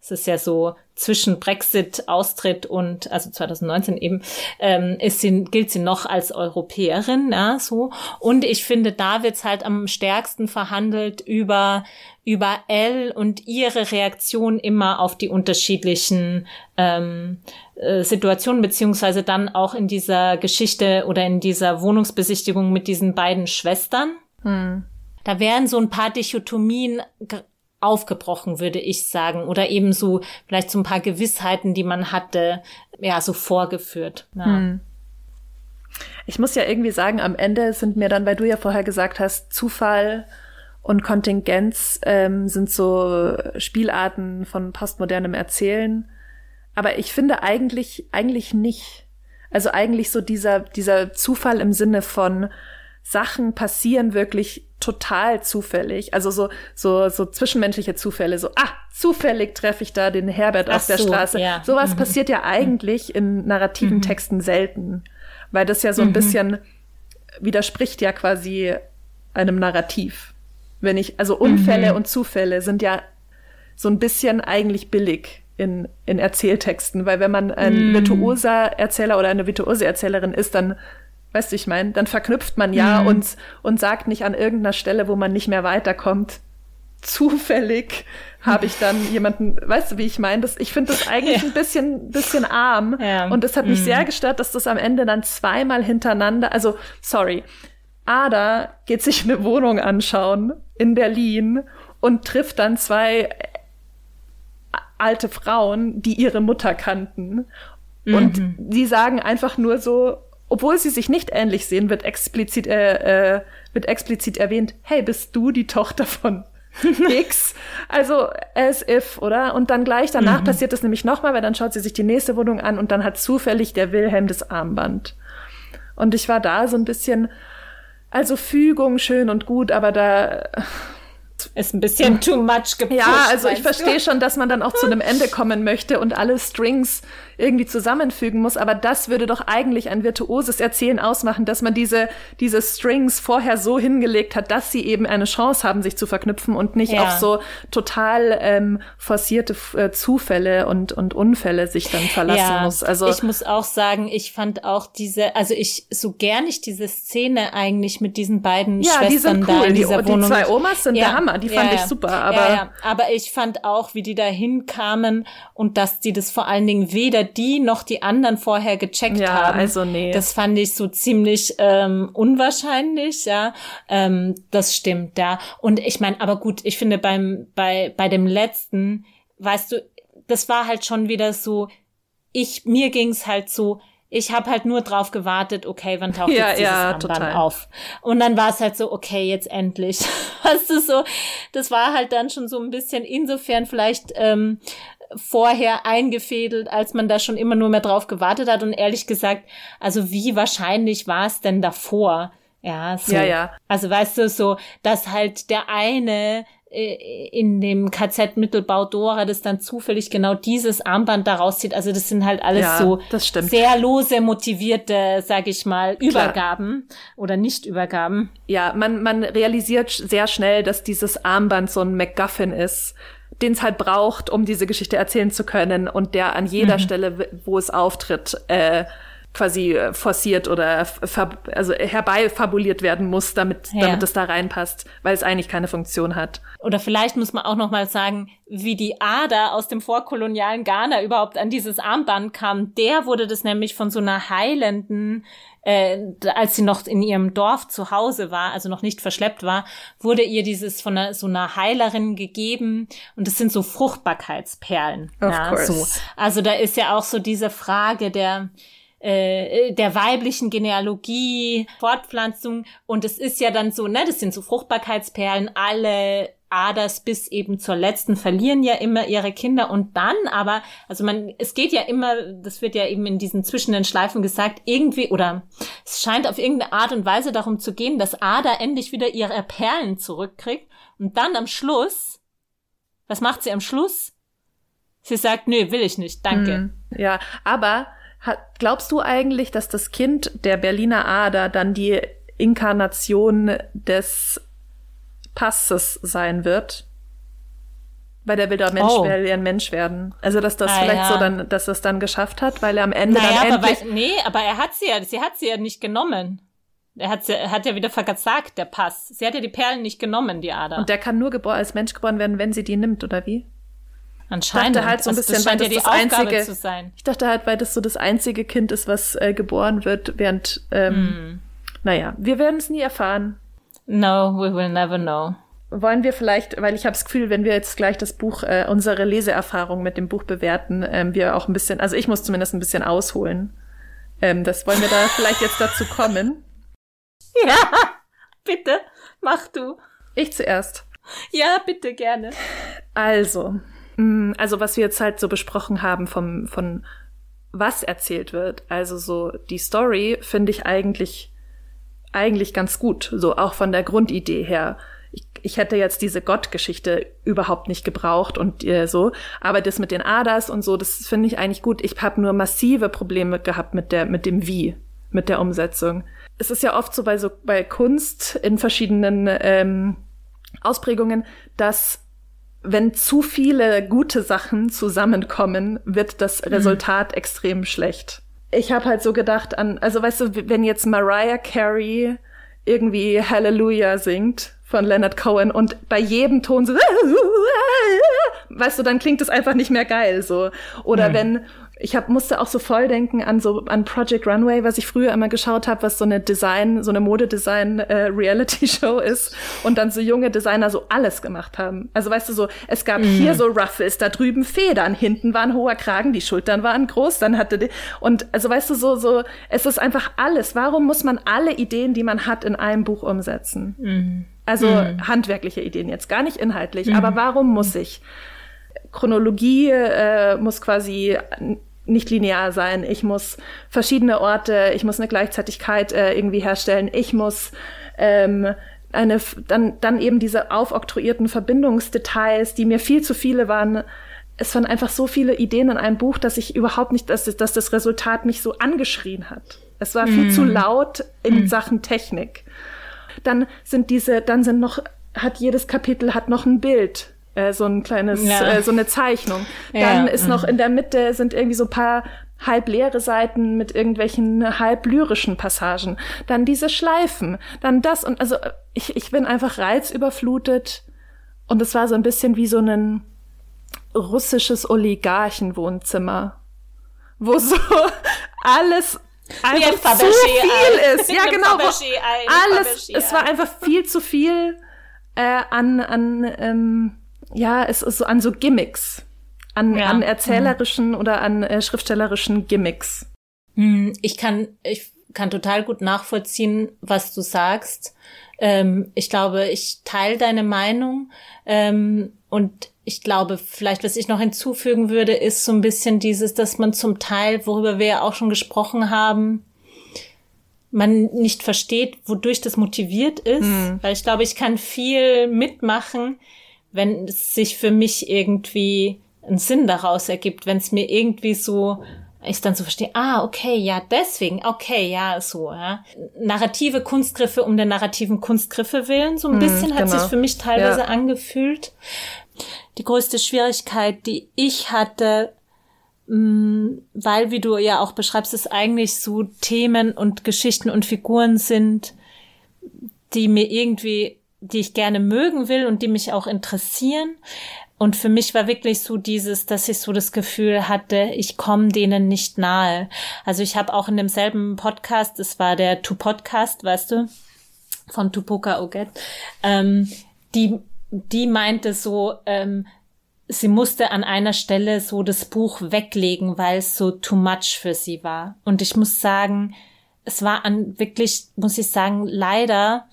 Speaker 2: es ist ja so zwischen Brexit, Austritt und, also 2019 eben, ähm, ist sie, gilt sie noch als Europäerin, ja, so. Und ich finde, da wird's halt am stärksten verhandelt über, über Elle und ihre Reaktion immer auf die unterschiedlichen ähm, äh, Situationen, beziehungsweise dann auch in dieser Geschichte oder in dieser Wohnungsbesichtigung mit diesen beiden Schwestern hm. Da wären so ein paar Dichotomien aufgebrochen, würde ich sagen. Oder eben so vielleicht so ein paar Gewissheiten, die man hatte, ja, so vorgeführt. Ja. Hm.
Speaker 1: Ich muss ja irgendwie sagen, am Ende sind mir dann, weil du ja vorher gesagt hast, Zufall und Kontingenz ähm, sind so Spielarten von postmodernem Erzählen. Aber ich finde eigentlich, eigentlich nicht. Also eigentlich so dieser, dieser Zufall im Sinne von, Sachen passieren wirklich total zufällig. Also so, so, so zwischenmenschliche Zufälle. So, ah, zufällig treffe ich da den Herbert Ach auf der so, Straße. Ja. Sowas mhm. passiert ja eigentlich in narrativen mhm. Texten selten. Weil das ja so ein mhm. bisschen widerspricht ja quasi einem Narrativ. Wenn ich, also Unfälle mhm. und Zufälle sind ja so ein bisschen eigentlich billig in, in Erzähltexten, weil wenn man ein mhm. virtuoser Erzähler oder eine virtuose Erzählerin ist, dann Weißt du, ich meine, dann verknüpft man ja mhm. und, und sagt nicht an irgendeiner Stelle, wo man nicht mehr weiterkommt, zufällig habe ich dann jemanden, weißt du, wie ich meine? Ich finde das eigentlich ja. ein bisschen, bisschen arm. Ja. Und es hat mich mhm. sehr gestört, dass das am Ende dann zweimal hintereinander, also sorry, Ada geht sich eine Wohnung anschauen in Berlin und trifft dann zwei alte Frauen, die ihre Mutter kannten. Mhm. Und die sagen einfach nur so, obwohl sie sich nicht ähnlich sehen, wird explizit, äh, äh, wird explizit erwähnt, hey, bist du die Tochter von X? also as if, oder? Und dann gleich danach mhm. passiert es nämlich nochmal, weil dann schaut sie sich die nächste Wohnung an und dann hat zufällig der Wilhelm das Armband. Und ich war da so ein bisschen, also Fügung schön und gut, aber da
Speaker 2: ist ein bisschen too much gepusht.
Speaker 1: Ja, also ich verstehe schon, dass man dann auch zu einem Ende kommen möchte und alle Strings irgendwie zusammenfügen muss, aber das würde doch eigentlich ein virtuoses Erzählen ausmachen, dass man diese, diese Strings vorher so hingelegt hat, dass sie eben eine Chance haben, sich zu verknüpfen und nicht ja. auf so total ähm, forcierte äh, Zufälle und, und Unfälle sich dann verlassen ja, muss. Also
Speaker 2: ich muss auch sagen, ich fand auch diese, also ich so gern ich diese Szene eigentlich mit diesen beiden ja, Schwestern die sind cool. da in dieser
Speaker 1: die,
Speaker 2: Wohnung.
Speaker 1: Die zwei Omas sind ja. der Hammer, die fand ich super. Aber,
Speaker 2: aber ich fand auch, wie die da hinkamen und dass die das vor allen Dingen weder die noch die anderen vorher gecheckt ja, haben.
Speaker 1: Also nee.
Speaker 2: Das fand ich so ziemlich ähm, unwahrscheinlich, ja. Ähm, das stimmt, ja. Und ich meine, aber gut, ich finde beim bei bei dem letzten, weißt du, das war halt schon wieder so. Ich mir ging's halt so ich habe halt nur drauf gewartet, okay, wann taucht ja, jetzt dieses ja, Armband total. auf? Und dann war es halt so, okay, jetzt endlich. Weißt du so, das war halt dann schon so ein bisschen insofern vielleicht ähm, vorher eingefädelt, als man da schon immer nur mehr drauf gewartet hat. Und ehrlich gesagt, also wie wahrscheinlich war es denn davor? Ja, so.
Speaker 1: ja, ja.
Speaker 2: Also weißt du, so, dass halt der eine äh, in dem KZ Mittelbau Dora das dann zufällig genau dieses Armband daraus zieht. Also das sind halt alles ja, so sehr lose motivierte, sag ich mal, Übergaben Klar. oder Nicht-Übergaben.
Speaker 1: Ja, man, man realisiert sehr schnell, dass dieses Armband so ein MacGuffin ist, den es halt braucht, um diese Geschichte erzählen zu können und der an jeder mhm. Stelle, wo es auftritt, äh, quasi äh, forciert oder also herbeifabuliert werden muss, damit, ja. damit es da reinpasst, weil es eigentlich keine Funktion hat.
Speaker 2: Oder vielleicht muss man auch noch mal sagen, wie die Ader aus dem vorkolonialen Ghana überhaupt an dieses Armband kam. Der wurde das nämlich von so einer heilenden äh, als sie noch in ihrem Dorf zu Hause war, also noch nicht verschleppt war, wurde ihr dieses von einer, so einer Heilerin gegeben und das sind so Fruchtbarkeitsperlen. Of ja, course. so. Also da ist ja auch so diese Frage der äh, der weiblichen Genealogie, Fortpflanzung und es ist ja dann so, ne, das sind so Fruchtbarkeitsperlen, alle Aders bis eben zur letzten verlieren ja immer ihre Kinder und dann aber, also man, es geht ja immer, das wird ja eben in diesen zwischen den Schleifen gesagt, irgendwie oder es scheint auf irgendeine Art und Weise darum zu gehen, dass Ada endlich wieder ihre Perlen zurückkriegt und dann am Schluss, was macht sie am Schluss? Sie sagt, nö, will ich nicht, danke. Hm,
Speaker 1: ja, aber glaubst du eigentlich, dass das Kind der Berliner Ader dann die Inkarnation des Passes sein wird? Weil der will doch Mensch, oh. will ein Mensch werden. Also, dass das ah, vielleicht ja. so dann, dass es dann geschafft hat, weil er am Ende naja, dann endlich...
Speaker 2: Aber weil, nee, aber er hat sie ja, sie hat sie ja nicht genommen. Er hat, er hat ja wieder versagt, der Pass. Sie hat ja die Perlen nicht genommen, die Ader.
Speaker 1: Und der kann nur geboren, als Mensch geboren werden, wenn sie die nimmt, oder wie?
Speaker 2: Anscheinend.
Speaker 1: Ich dachte halt so ein bisschen, das
Speaker 2: scheint
Speaker 1: weil
Speaker 2: ja
Speaker 1: das,
Speaker 2: das
Speaker 1: das einzige,
Speaker 2: zu sein.
Speaker 1: Ich dachte halt, weil das so das einzige Kind ist, was äh, geboren wird, während, ähm, mm. naja, wir werden es nie erfahren.
Speaker 2: No, we will never know.
Speaker 1: Wollen wir vielleicht, weil ich habe das Gefühl, wenn wir jetzt gleich das Buch, äh, unsere Leseerfahrung mit dem Buch bewerten, ähm, wir auch ein bisschen, also ich muss zumindest ein bisschen ausholen. Ähm, das wollen wir da vielleicht jetzt dazu kommen.
Speaker 2: Ja, bitte, mach du.
Speaker 1: Ich zuerst.
Speaker 2: Ja, bitte, gerne.
Speaker 1: Also, Mm, also was wir jetzt halt so besprochen haben vom, von was erzählt wird. Also so die Story finde ich eigentlich, eigentlich ganz gut. So auch von der Grundidee her. Ich, ich hätte jetzt diese Gottgeschichte überhaupt nicht gebraucht und äh, so. Aber das mit den Adas und so, das finde ich eigentlich gut. Ich habe nur massive Probleme gehabt mit der, mit dem Wie, mit der Umsetzung. Es ist ja oft so bei so bei Kunst in verschiedenen ähm, Ausprägungen, dass wenn zu viele gute Sachen zusammenkommen, wird das mhm. Resultat mhm. extrem schlecht. Ich habe halt so gedacht an, also weißt du, wenn jetzt Mariah Carey irgendwie Hallelujah singt von Leonard Cohen und bei jedem Ton so, weißt du, dann klingt es einfach nicht mehr geil so. Oder mhm. wenn ich hab, musste auch so voll denken an so an Project Runway, was ich früher immer geschaut habe, was so eine Design, so eine Modedesign äh, Reality Show ist und dann so junge Designer so alles gemacht haben. Also weißt du so, es gab mm. hier so Ruffles, da drüben Federn, hinten war ein hoher Kragen, die Schultern waren groß, dann hatte die und also weißt du so so, es ist einfach alles. Warum muss man alle Ideen, die man hat, in einem Buch umsetzen? Mm. Also mm. handwerkliche Ideen jetzt, gar nicht inhaltlich, mhm. aber warum muss ich? Chronologie äh, muss quasi nicht linear sein. Ich muss verschiedene Orte, ich muss eine Gleichzeitigkeit äh, irgendwie herstellen. Ich muss ähm, eine dann dann eben diese aufoktroyierten Verbindungsdetails, die mir viel zu viele waren. Es waren einfach so viele Ideen in einem Buch, dass ich überhaupt nicht, dass, dass das Resultat mich so angeschrien hat. Es war viel mm. zu laut in mm. Sachen Technik. Dann sind diese, dann sind noch, hat jedes Kapitel hat noch ein Bild äh, so ein kleines, ja. äh, so eine Zeichnung. Dann ja. ist noch mhm. in der Mitte sind irgendwie so paar halb leere Seiten mit irgendwelchen halb lyrischen Passagen. Dann diese Schleifen, dann das und also ich, ich bin einfach reizüberflutet und es war so ein bisschen wie so ein russisches Oligarchenwohnzimmer, wo so alles einfach zu viel ist. Ja, genau. Alles, es war einfach viel zu viel äh, an, an ähm, ja, es ist so an so Gimmicks, an, ja. an erzählerischen mhm. oder an äh, schriftstellerischen Gimmicks.
Speaker 2: Hm, ich kann, ich kann total gut nachvollziehen, was du sagst. Ähm, ich glaube, ich teile deine Meinung. Ähm, und ich glaube, vielleicht, was ich noch hinzufügen würde, ist so ein bisschen dieses, dass man zum Teil, worüber wir ja auch schon gesprochen haben, man nicht versteht, wodurch das motiviert ist. Mhm. Weil ich glaube, ich kann viel mitmachen, wenn es sich für mich irgendwie ein Sinn daraus ergibt, wenn es mir irgendwie so ich dann so verstehe, ah, okay, ja, deswegen, okay, ja, so, ja. Narrative Kunstgriffe um der narrativen Kunstgriffe willen, so ein hm, bisschen mm, hat genau. sich für mich teilweise ja. angefühlt. Die größte Schwierigkeit, die ich hatte, mh, mm, weil, wie du ja auch beschreibst, es eigentlich so Themen und Geschichten und Figuren sind, die mir irgendwie die ich gerne mögen will und die mich auch interessieren. Und für mich war wirklich so dieses, dass ich so das Gefühl hatte, ich komme denen nicht nahe. Also ich habe auch in demselben Podcast, es war der Tu-Podcast, weißt du, von Tupoka Oget, ähm, die, die meinte so, ähm, sie musste an einer Stelle so das Buch weglegen, weil es so too much für sie war. Und ich muss sagen, es war an wirklich, muss ich sagen, leider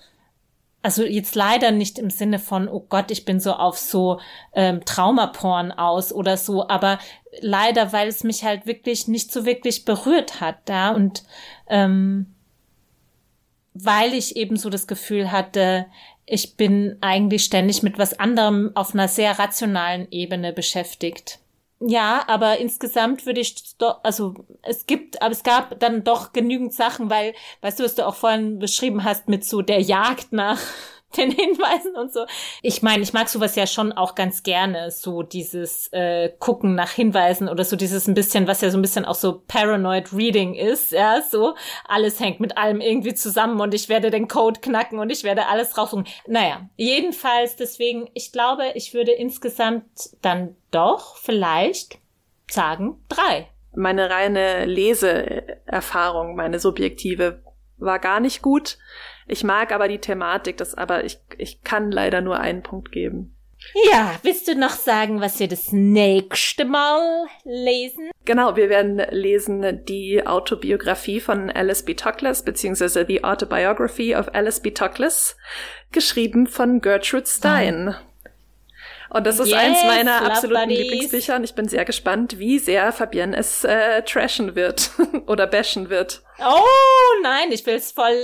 Speaker 2: also jetzt leider nicht im Sinne von, oh Gott, ich bin so auf so ähm, Traumaporn aus oder so, aber leider, weil es mich halt wirklich nicht so wirklich berührt hat, ja, und ähm, weil ich eben so das Gefühl hatte, ich bin eigentlich ständig mit was anderem auf einer sehr rationalen Ebene beschäftigt. Ja, aber insgesamt würde ich doch, also es gibt, aber es gab dann doch genügend Sachen, weil, weißt du, was du auch vorhin beschrieben hast mit so der Jagd nach den Hinweisen und so. Ich meine, ich mag sowas ja schon auch ganz gerne, so dieses äh, Gucken nach Hinweisen oder so dieses ein bisschen, was ja so ein bisschen auch so Paranoid Reading ist, ja, so alles hängt mit allem irgendwie zusammen und ich werde den Code knacken und ich werde alles raussuchen. Naja, jedenfalls deswegen, ich glaube, ich würde insgesamt dann doch vielleicht sagen drei.
Speaker 1: Meine reine Leseerfahrung, meine subjektive, war gar nicht gut. Ich mag aber die Thematik, das aber ich, ich kann leider nur einen Punkt geben.
Speaker 2: Ja, willst du noch sagen, was wir das nächste Mal lesen?
Speaker 1: Genau, wir werden lesen die Autobiografie von Alice B. Toklas, beziehungsweise The Autobiography of Alice B. Toklas, geschrieben von Gertrude Stein. Oh. Und das ist yes, eins meiner absoluten Lieblingsbücher und ich bin sehr gespannt, wie sehr Fabienne es äh, trashen wird oder bashen wird.
Speaker 2: Oh nein, ich will es voll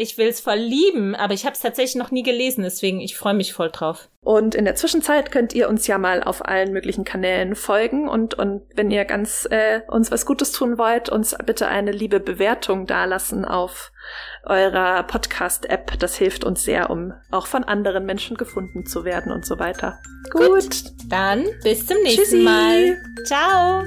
Speaker 2: ich will es voll lieben, aber ich habe es tatsächlich noch nie gelesen, deswegen ich freue mich voll drauf.
Speaker 1: Und in der Zwischenzeit könnt ihr uns ja mal auf allen möglichen Kanälen folgen und und wenn ihr ganz äh, uns was Gutes tun wollt, uns bitte eine liebe Bewertung dalassen auf eurer Podcast-App. Das hilft uns sehr, um auch von anderen Menschen gefunden zu werden und so weiter.
Speaker 2: Gut, Gut dann bis zum nächsten Tschüssi. Mal. Ciao.